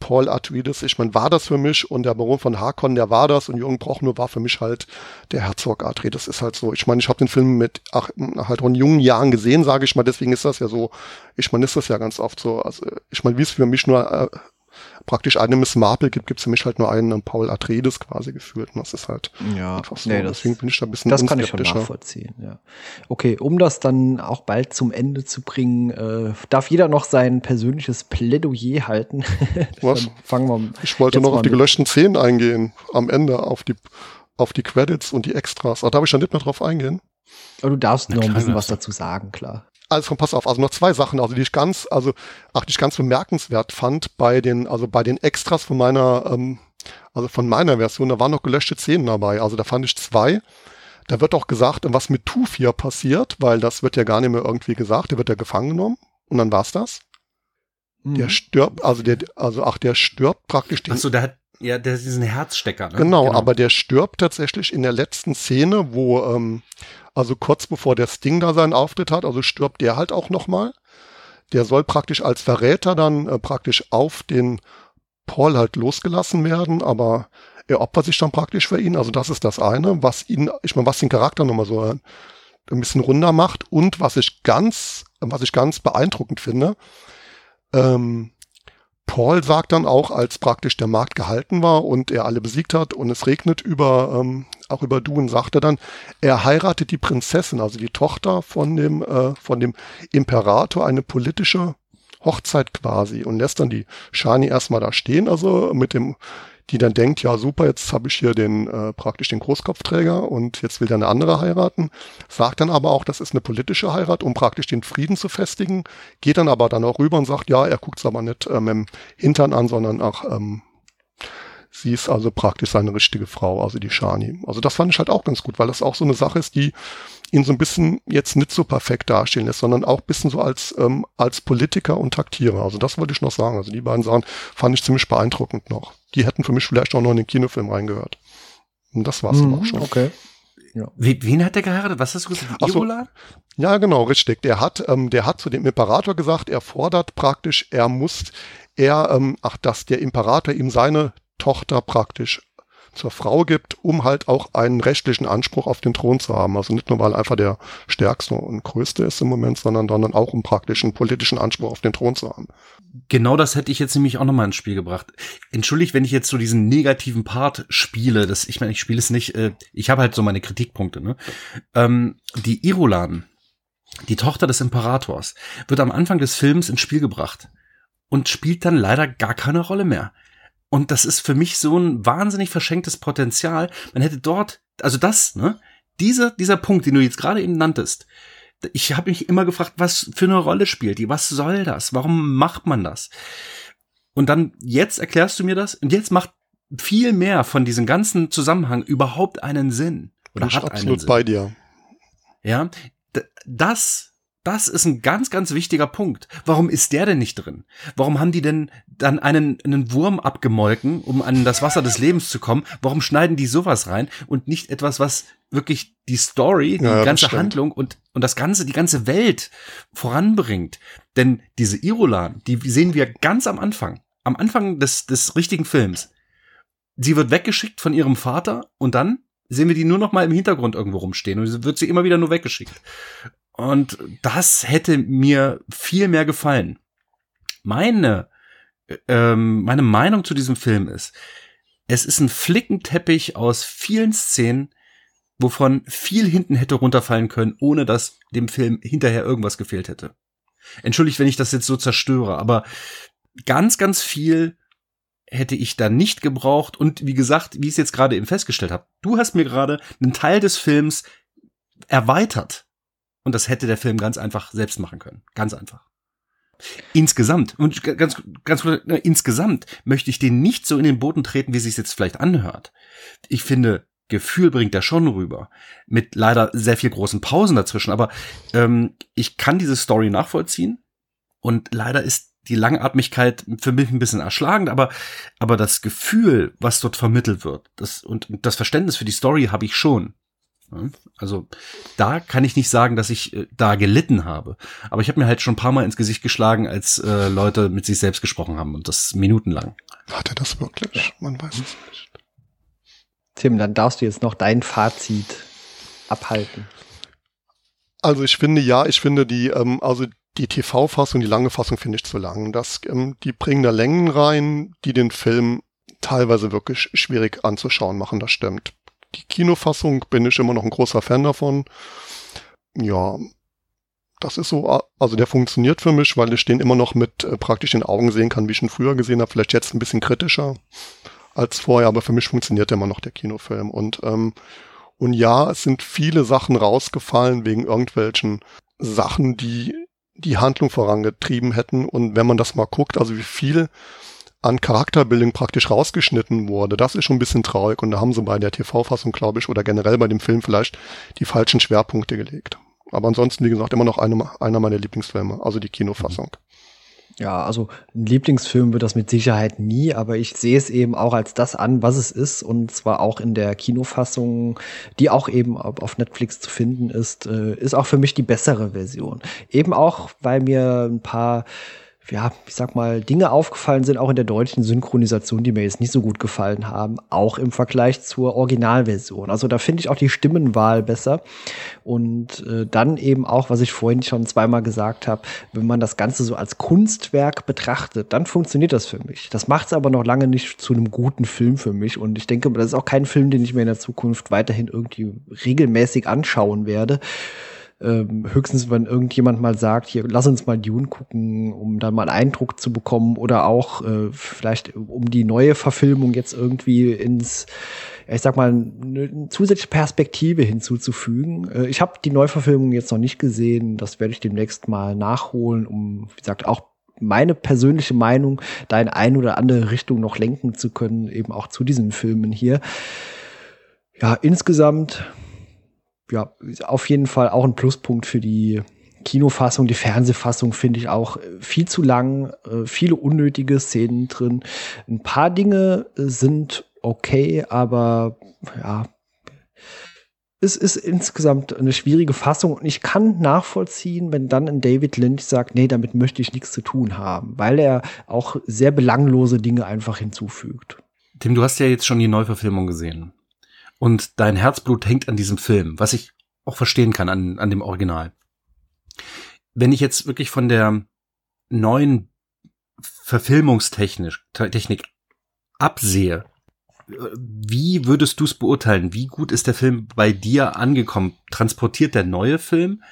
Paul Atreides, ich meine, war das für mich und der Baron von Harkon, der war das und Jürgen Prochnow war für mich halt der Herzog Atreides. ist halt so. Ich meine, ich habe den Film mit ach, halt in jungen Jahren gesehen, sage ich mal, deswegen ist das ja so, ich meine, ist das ja ganz oft so. Also ich meine, wie es für mich nur äh, praktisch eine Miss Marple gibt, gibt es für mich halt nur einen Paul Atreides quasi geführt. Und das ist halt Ja, einfach so. nee, das, Deswegen bin ich da ein bisschen das kann ich schon nachvollziehen. Ja. Okay, um das dann auch bald zum Ende zu bringen, äh, darf jeder noch sein persönliches Plädoyer halten. Was? fangen wir Ich wollte noch auf die gelöschten Szenen eingehen, am Ende, auf die, auf die Credits und die Extras. Aber darf ich da nicht mehr drauf eingehen? Aber du darfst Na noch ein bisschen was dazu sagen, klar. Also pass auf, also noch zwei Sachen, also die ich ganz, also ach, die ich ganz bemerkenswert fand bei den, also bei den Extras von meiner, ähm, also von meiner Version, da waren noch gelöschte Szenen dabei. Also da fand ich zwei. Da wird auch gesagt, was mit Tufir passiert, weil das wird ja gar nicht mehr irgendwie gesagt. Der wird ja gefangen genommen und dann war's das. Der Mhm. stirbt, also der, also ach, der stirbt praktisch den, Ach so, der hat ja der hat diesen Herzstecker. Ne? Genau, aber der stirbt tatsächlich in der letzten Szene, wo, ähm, also kurz bevor der Sting da seinen Auftritt hat, also stirbt der halt auch nochmal. Der soll praktisch als Verräter dann äh, praktisch auf den Paul halt losgelassen werden, aber er opfert sich dann praktisch für ihn. Also das ist das eine, was ihn, ich meine, was den Charakter nochmal so äh, ein bisschen runder macht und was ich ganz, was ich ganz beeindruckend finde, ähm, Paul sagt dann auch, als praktisch der Markt gehalten war und er alle besiegt hat und es regnet über, ähm, auch über Dune, sagt er dann, er heiratet die Prinzessin, also die Tochter von dem, äh, von dem Imperator, eine politische Hochzeit quasi und lässt dann die Shani erstmal da stehen, also mit dem, die dann denkt, ja super, jetzt habe ich hier den äh, praktisch den Großkopfträger und jetzt will der eine andere heiraten, sagt dann aber auch, das ist eine politische Heirat, um praktisch den Frieden zu festigen, geht dann aber dann auch rüber und sagt, ja, er guckt es aber nicht ähm, im Hintern an, sondern auch ähm, sie ist also praktisch seine richtige Frau, also die Shani. Also das fand ich halt auch ganz gut, weil das auch so eine Sache ist, die ihn so ein bisschen jetzt nicht so perfekt dastehen lässt, sondern auch ein bisschen so als, ähm, als Politiker und Taktierer. Also das wollte ich noch sagen. Also die beiden Sachen fand ich ziemlich beeindruckend noch. Die hätten für mich vielleicht auch noch in den Kinofilm reingehört. Und das war's dann Mhm, auch schon. Okay. Wie, wen hat der geheiratet? Was hast du gesagt? So. Ja, genau, richtig. Der hat, ähm, der hat zu dem Imperator gesagt, er fordert praktisch, er muss, er, ähm, ach, dass der Imperator ihm seine Tochter praktisch zur Frau gibt, um halt auch einen rechtlichen Anspruch auf den Thron zu haben. Also nicht nur, weil einfach der stärkste und größte ist im Moment, sondern dann auch um praktisch einen politischen Anspruch auf den Thron zu haben. Genau das hätte ich jetzt nämlich auch nochmal ins Spiel gebracht. Entschuldigt, wenn ich jetzt so diesen negativen Part spiele. Das, ich meine, ich spiele es nicht. Äh, ich habe halt so meine Kritikpunkte. Ne? Ähm, die Irulan, die Tochter des Imperators, wird am Anfang des Films ins Spiel gebracht und spielt dann leider gar keine Rolle mehr. Und das ist für mich so ein wahnsinnig verschenktes Potenzial. Man hätte dort, also das, ne, dieser, dieser Punkt, den du jetzt gerade eben nanntest, ich habe mich immer gefragt, was für eine Rolle spielt die? Was soll das? Warum macht man das? Und dann jetzt erklärst du mir das und jetzt macht viel mehr von diesem ganzen Zusammenhang überhaupt einen Sinn oder ich hat einen absolut Sinn. bei dir. Ja, das, das ist ein ganz, ganz wichtiger Punkt. Warum ist der denn nicht drin? Warum haben die denn dann einen, einen Wurm abgemolken, um an das Wasser des Lebens zu kommen? Warum schneiden die sowas rein und nicht etwas, was wirklich die Story, die Ja, ganze. Handlung und, und das ganze, die ganze Welt voranbringt? Denn diese Irulan, die sehen wir ganz am Anfang, am Anfang des, des richtigen Films. Sie wird weggeschickt von ihrem Vater und dann sehen wir die nur noch mal im Hintergrund irgendwo rumstehen und wird sie immer wieder nur weggeschickt. Und das hätte mir viel mehr gefallen. Meine, äh, ähm, meine Meinung zu diesem Film ist, es ist ein Flickenteppich aus vielen Szenen, wovon viel hinten hätte runterfallen können, ohne dass dem Film hinterher irgendwas gefehlt hätte. Entschuldigt, wenn ich das jetzt so zerstöre, aber ganz, ganz viel hätte ich da nicht gebraucht. Und wie gesagt, wie ich es jetzt gerade eben festgestellt habe, du hast mir gerade einen Teil des Films erweitert. Und das hätte der Film ganz einfach selbst machen können. Ganz einfach. Insgesamt, und ganz, ganz kurz, ne, insgesamt möchte ich den nicht so in den Boden treten, wie es sich jetzt vielleicht anhört. Ich finde, Gefühl bringt er schon rüber. Mit leider sehr viel großen Pausen dazwischen. Aber ähm, ich kann diese Story nachvollziehen. Und leider ist die Langatmigkeit für mich ein bisschen erschlagend, aber, aber das Gefühl, was dort vermittelt wird, das, und das Verständnis für die Story habe ich schon. Ja, Also da kann ich nicht sagen, dass ich äh, da gelitten habe. Aber ich habe mir halt schon ein paar Mal ins Gesicht geschlagen, als äh, Leute mit sich selbst gesprochen haben und das minutenlang. Hat er das wirklich? Man weiß es nicht. Tim, dann darfst du jetzt noch dein Fazit abhalten. Also ich finde ja, ich finde die, ähm, also die TV-Fassung, die lange Fassung finde ich zu lang. Das, ähm, die bringen da Längen rein, die den Film teilweise wirklich schwierig anzuschauen machen, das stimmt. Die Kinofassung bin ich immer noch ein großer Fan davon. Ja, das ist so, also der funktioniert für mich, weil ich den immer noch mit äh, praktisch den Augen sehen kann, wie ich ihn früher gesehen habe. Vielleicht jetzt ein bisschen kritischer als vorher, aber für mich funktioniert immer noch der Kinofilm. Und, ähm, und ja, es sind viele Sachen rausgefallen wegen irgendwelchen Sachen, die die Handlung vorangetrieben hätten. Und wenn man das mal guckt, also wie viel an Charakterbildung praktisch rausgeschnitten wurde, das ist schon ein bisschen traurig. Und da haben sie bei der TV-Fassung, glaube ich, oder generell bei dem Film vielleicht die falschen Schwerpunkte gelegt. Aber ansonsten, wie gesagt, immer noch eine, einer meiner Lieblingsfilme, also die Kinofassung. Ja, also ein Lieblingsfilm wird das mit Sicherheit nie, aber ich sehe es eben auch als das an, was es ist und zwar auch in der Kinofassung, die auch eben auf Netflix zu finden ist, äh, ist auch für mich die bessere Version. Eben auch, weil mir ein paar ja, ich sag mal, Dinge aufgefallen sind, auch in der deutschen Synchronisation, die mir jetzt nicht so gut gefallen haben, auch im Vergleich zur Originalversion. Also da finde ich auch die Stimmenwahl besser. Und äh, dann eben auch, was ich vorhin schon zweimal gesagt habe, wenn man das Ganze so als Kunstwerk betrachtet, dann funktioniert das für mich. Das macht es aber noch lange nicht zu einem guten Film für mich. Und ich denke, das ist auch kein Film, den ich mir in der Zukunft weiterhin irgendwie regelmäßig anschauen werde ähm, höchstens, wenn irgendjemand mal sagt, hier, lass uns mal Dune gucken, um dann mal einen Eindruck zu bekommen oder auch äh, vielleicht um die neue Verfilmung jetzt irgendwie ins, ich sag mal, eine zusätzliche Perspektive hinzuzufügen. Äh, ich habe die Neuverfilmung jetzt noch nicht gesehen, das werde ich demnächst mal nachholen, um, wie gesagt, auch meine persönliche Meinung da in eine oder andere Richtung noch lenken zu können, eben auch zu diesen Filmen hier. Ja, insgesamt ja, auf jeden Fall auch ein Pluspunkt für die Kinofassung. Die Fernsehfassung finde ich auch viel zu lang, äh, viele unnötige Szenen drin. Ein paar Dinge sind okay, aber ja, es ist insgesamt eine schwierige Fassung und ich kann nachvollziehen, wenn dann ein David Lynch sagt, nee, damit möchte ich nichts zu tun haben, weil er auch sehr belanglose Dinge einfach hinzufügt. Tim, du hast ja jetzt schon die Neuverfilmung gesehen und dein Herzblut hängt an diesem Film, was ich auch verstehen kann an, an dem Original. Wenn ich jetzt wirklich von der neuen Verfilmungstechnik Technik absehe, wie würdest du es beurteilen? Wie gut ist der Film bei dir angekommen? Transportiert der neue Film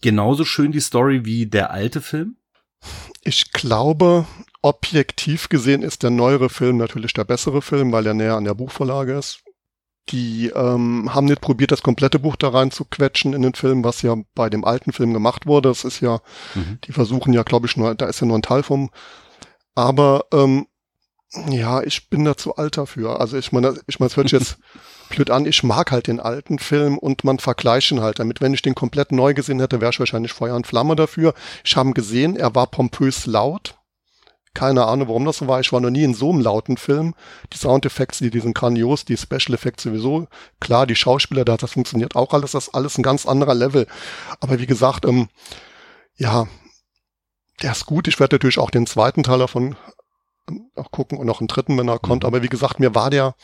genauso schön die Story wie der alte Film? Ich glaube, objektiv gesehen ist der neuere Film natürlich der bessere Film, weil er näher an der Buchvorlage ist. Die ähm, haben nicht probiert, das komplette Buch da rein zu quetschen in den Film, was ja bei dem alten Film gemacht wurde. Das ist ja, mhm. die versuchen ja, glaube ich, nur, da ist ja nur ein Teil vom. Aber ähm, ja, ich bin da zu alt dafür. Also ich meine, ich meine, es hört sich jetzt blöd an, ich mag halt den alten Film und man vergleicht ihn halt damit. Wenn ich den komplett neu gesehen hätte, wäre ich wahrscheinlich Feuer und Flamme dafür. Ich habe gesehen, er war pompös laut. Keine Ahnung, warum das so war. Ich war noch nie in so einem lauten Film. Die Soundeffekte, die, die sind grandios, die Special Effects sowieso. Klar, die Schauspieler, da das funktioniert auch alles. Das ist alles ein ganz anderer Level. Aber wie gesagt, ähm, ja, der ist gut. Ich werde natürlich auch den zweiten Teil davon ähm, auch gucken und noch einen dritten, wenn er kommt. Mhm. Aber wie gesagt, mir war der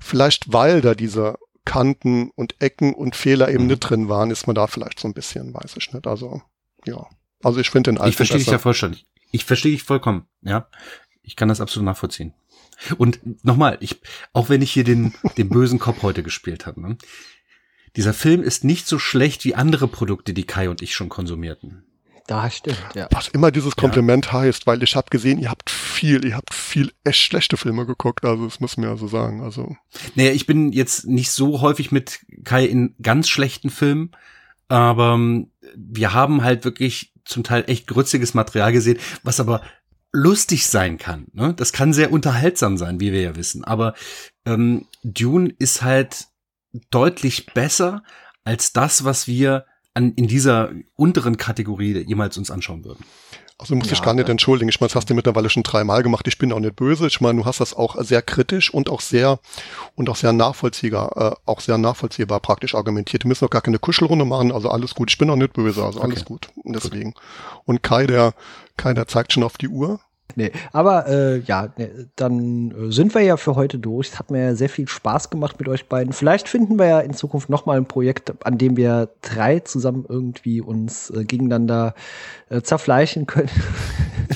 vielleicht, weil da diese Kanten und Ecken und Fehler eben mhm. nicht drin waren, ist man da vielleicht so ein bisschen, weiß ich nicht. Also, ja. Also ich finde den alten Ich verstehe dich ja vollständig. Ich verstehe dich vollkommen, ja. Ich kann das absolut nachvollziehen. Und nochmal, ich, auch wenn ich hier den, den bösen Kopf heute gespielt habe, ne? dieser Film ist nicht so schlecht wie andere Produkte, die Kai und ich schon konsumierten. Da stimmt, ja. Was immer dieses Kompliment ja. heißt, weil ich habe gesehen, ihr habt viel, ihr habt viel echt schlechte Filme geguckt, also das muss mir also sagen, also. Naja, ich bin jetzt nicht so häufig mit Kai in ganz schlechten Filmen, aber ähm, wir haben halt wirklich zum Teil echt grütziges Material gesehen, was aber lustig sein kann. Ne? Das kann sehr unterhaltsam sein, wie wir ja wissen. Aber ähm, Dune ist halt deutlich besser als das, was wir an, in dieser unteren Kategorie jemals uns anschauen würden. Also du musst ja, dich gar nicht entschuldigen. Ich meine, das hast du mittlerweile schon dreimal gemacht. Ich bin auch nicht böse. Ich meine, du hast das auch sehr kritisch und auch sehr und auch sehr nachvollziehbar, äh, auch sehr nachvollziehbar praktisch argumentiert. Wir müssen auch gar keine Kuschelrunde machen. Also alles gut. Ich bin auch nicht böse. Also alles okay. gut. Und deswegen. Und Kai, der Kai, der zeigt schon auf die Uhr. Nee, aber äh, ja, nee, dann äh, sind wir ja für heute durch. Es hat mir sehr viel Spaß gemacht mit euch beiden. Vielleicht finden wir ja in Zukunft noch mal ein Projekt, an dem wir drei zusammen irgendwie uns äh, gegeneinander äh, zerfleischen können.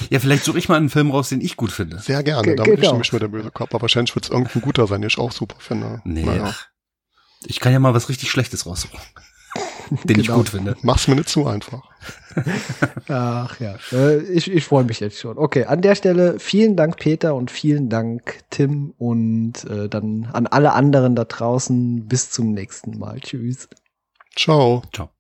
Ja, vielleicht suche ich mal einen Film raus, den ich gut finde. Sehr gerne, Ge- da bin ich genau. nämlich mit der böse Kopf. Aber wahrscheinlich wird es irgendein guter sein, den ich auch super finde. Nee, Naja. ich kann ja mal was richtig Schlechtes raussuchen, den ich Genau. gut finde. Mach's mir nicht zu einfach. Ach ja, äh, ich, ich freue mich jetzt schon. Okay, an der Stelle vielen Dank Peter und vielen Dank Tim und äh, dann an alle anderen da draußen. Bis zum nächsten Mal. Tschüss. Ciao. Ciao.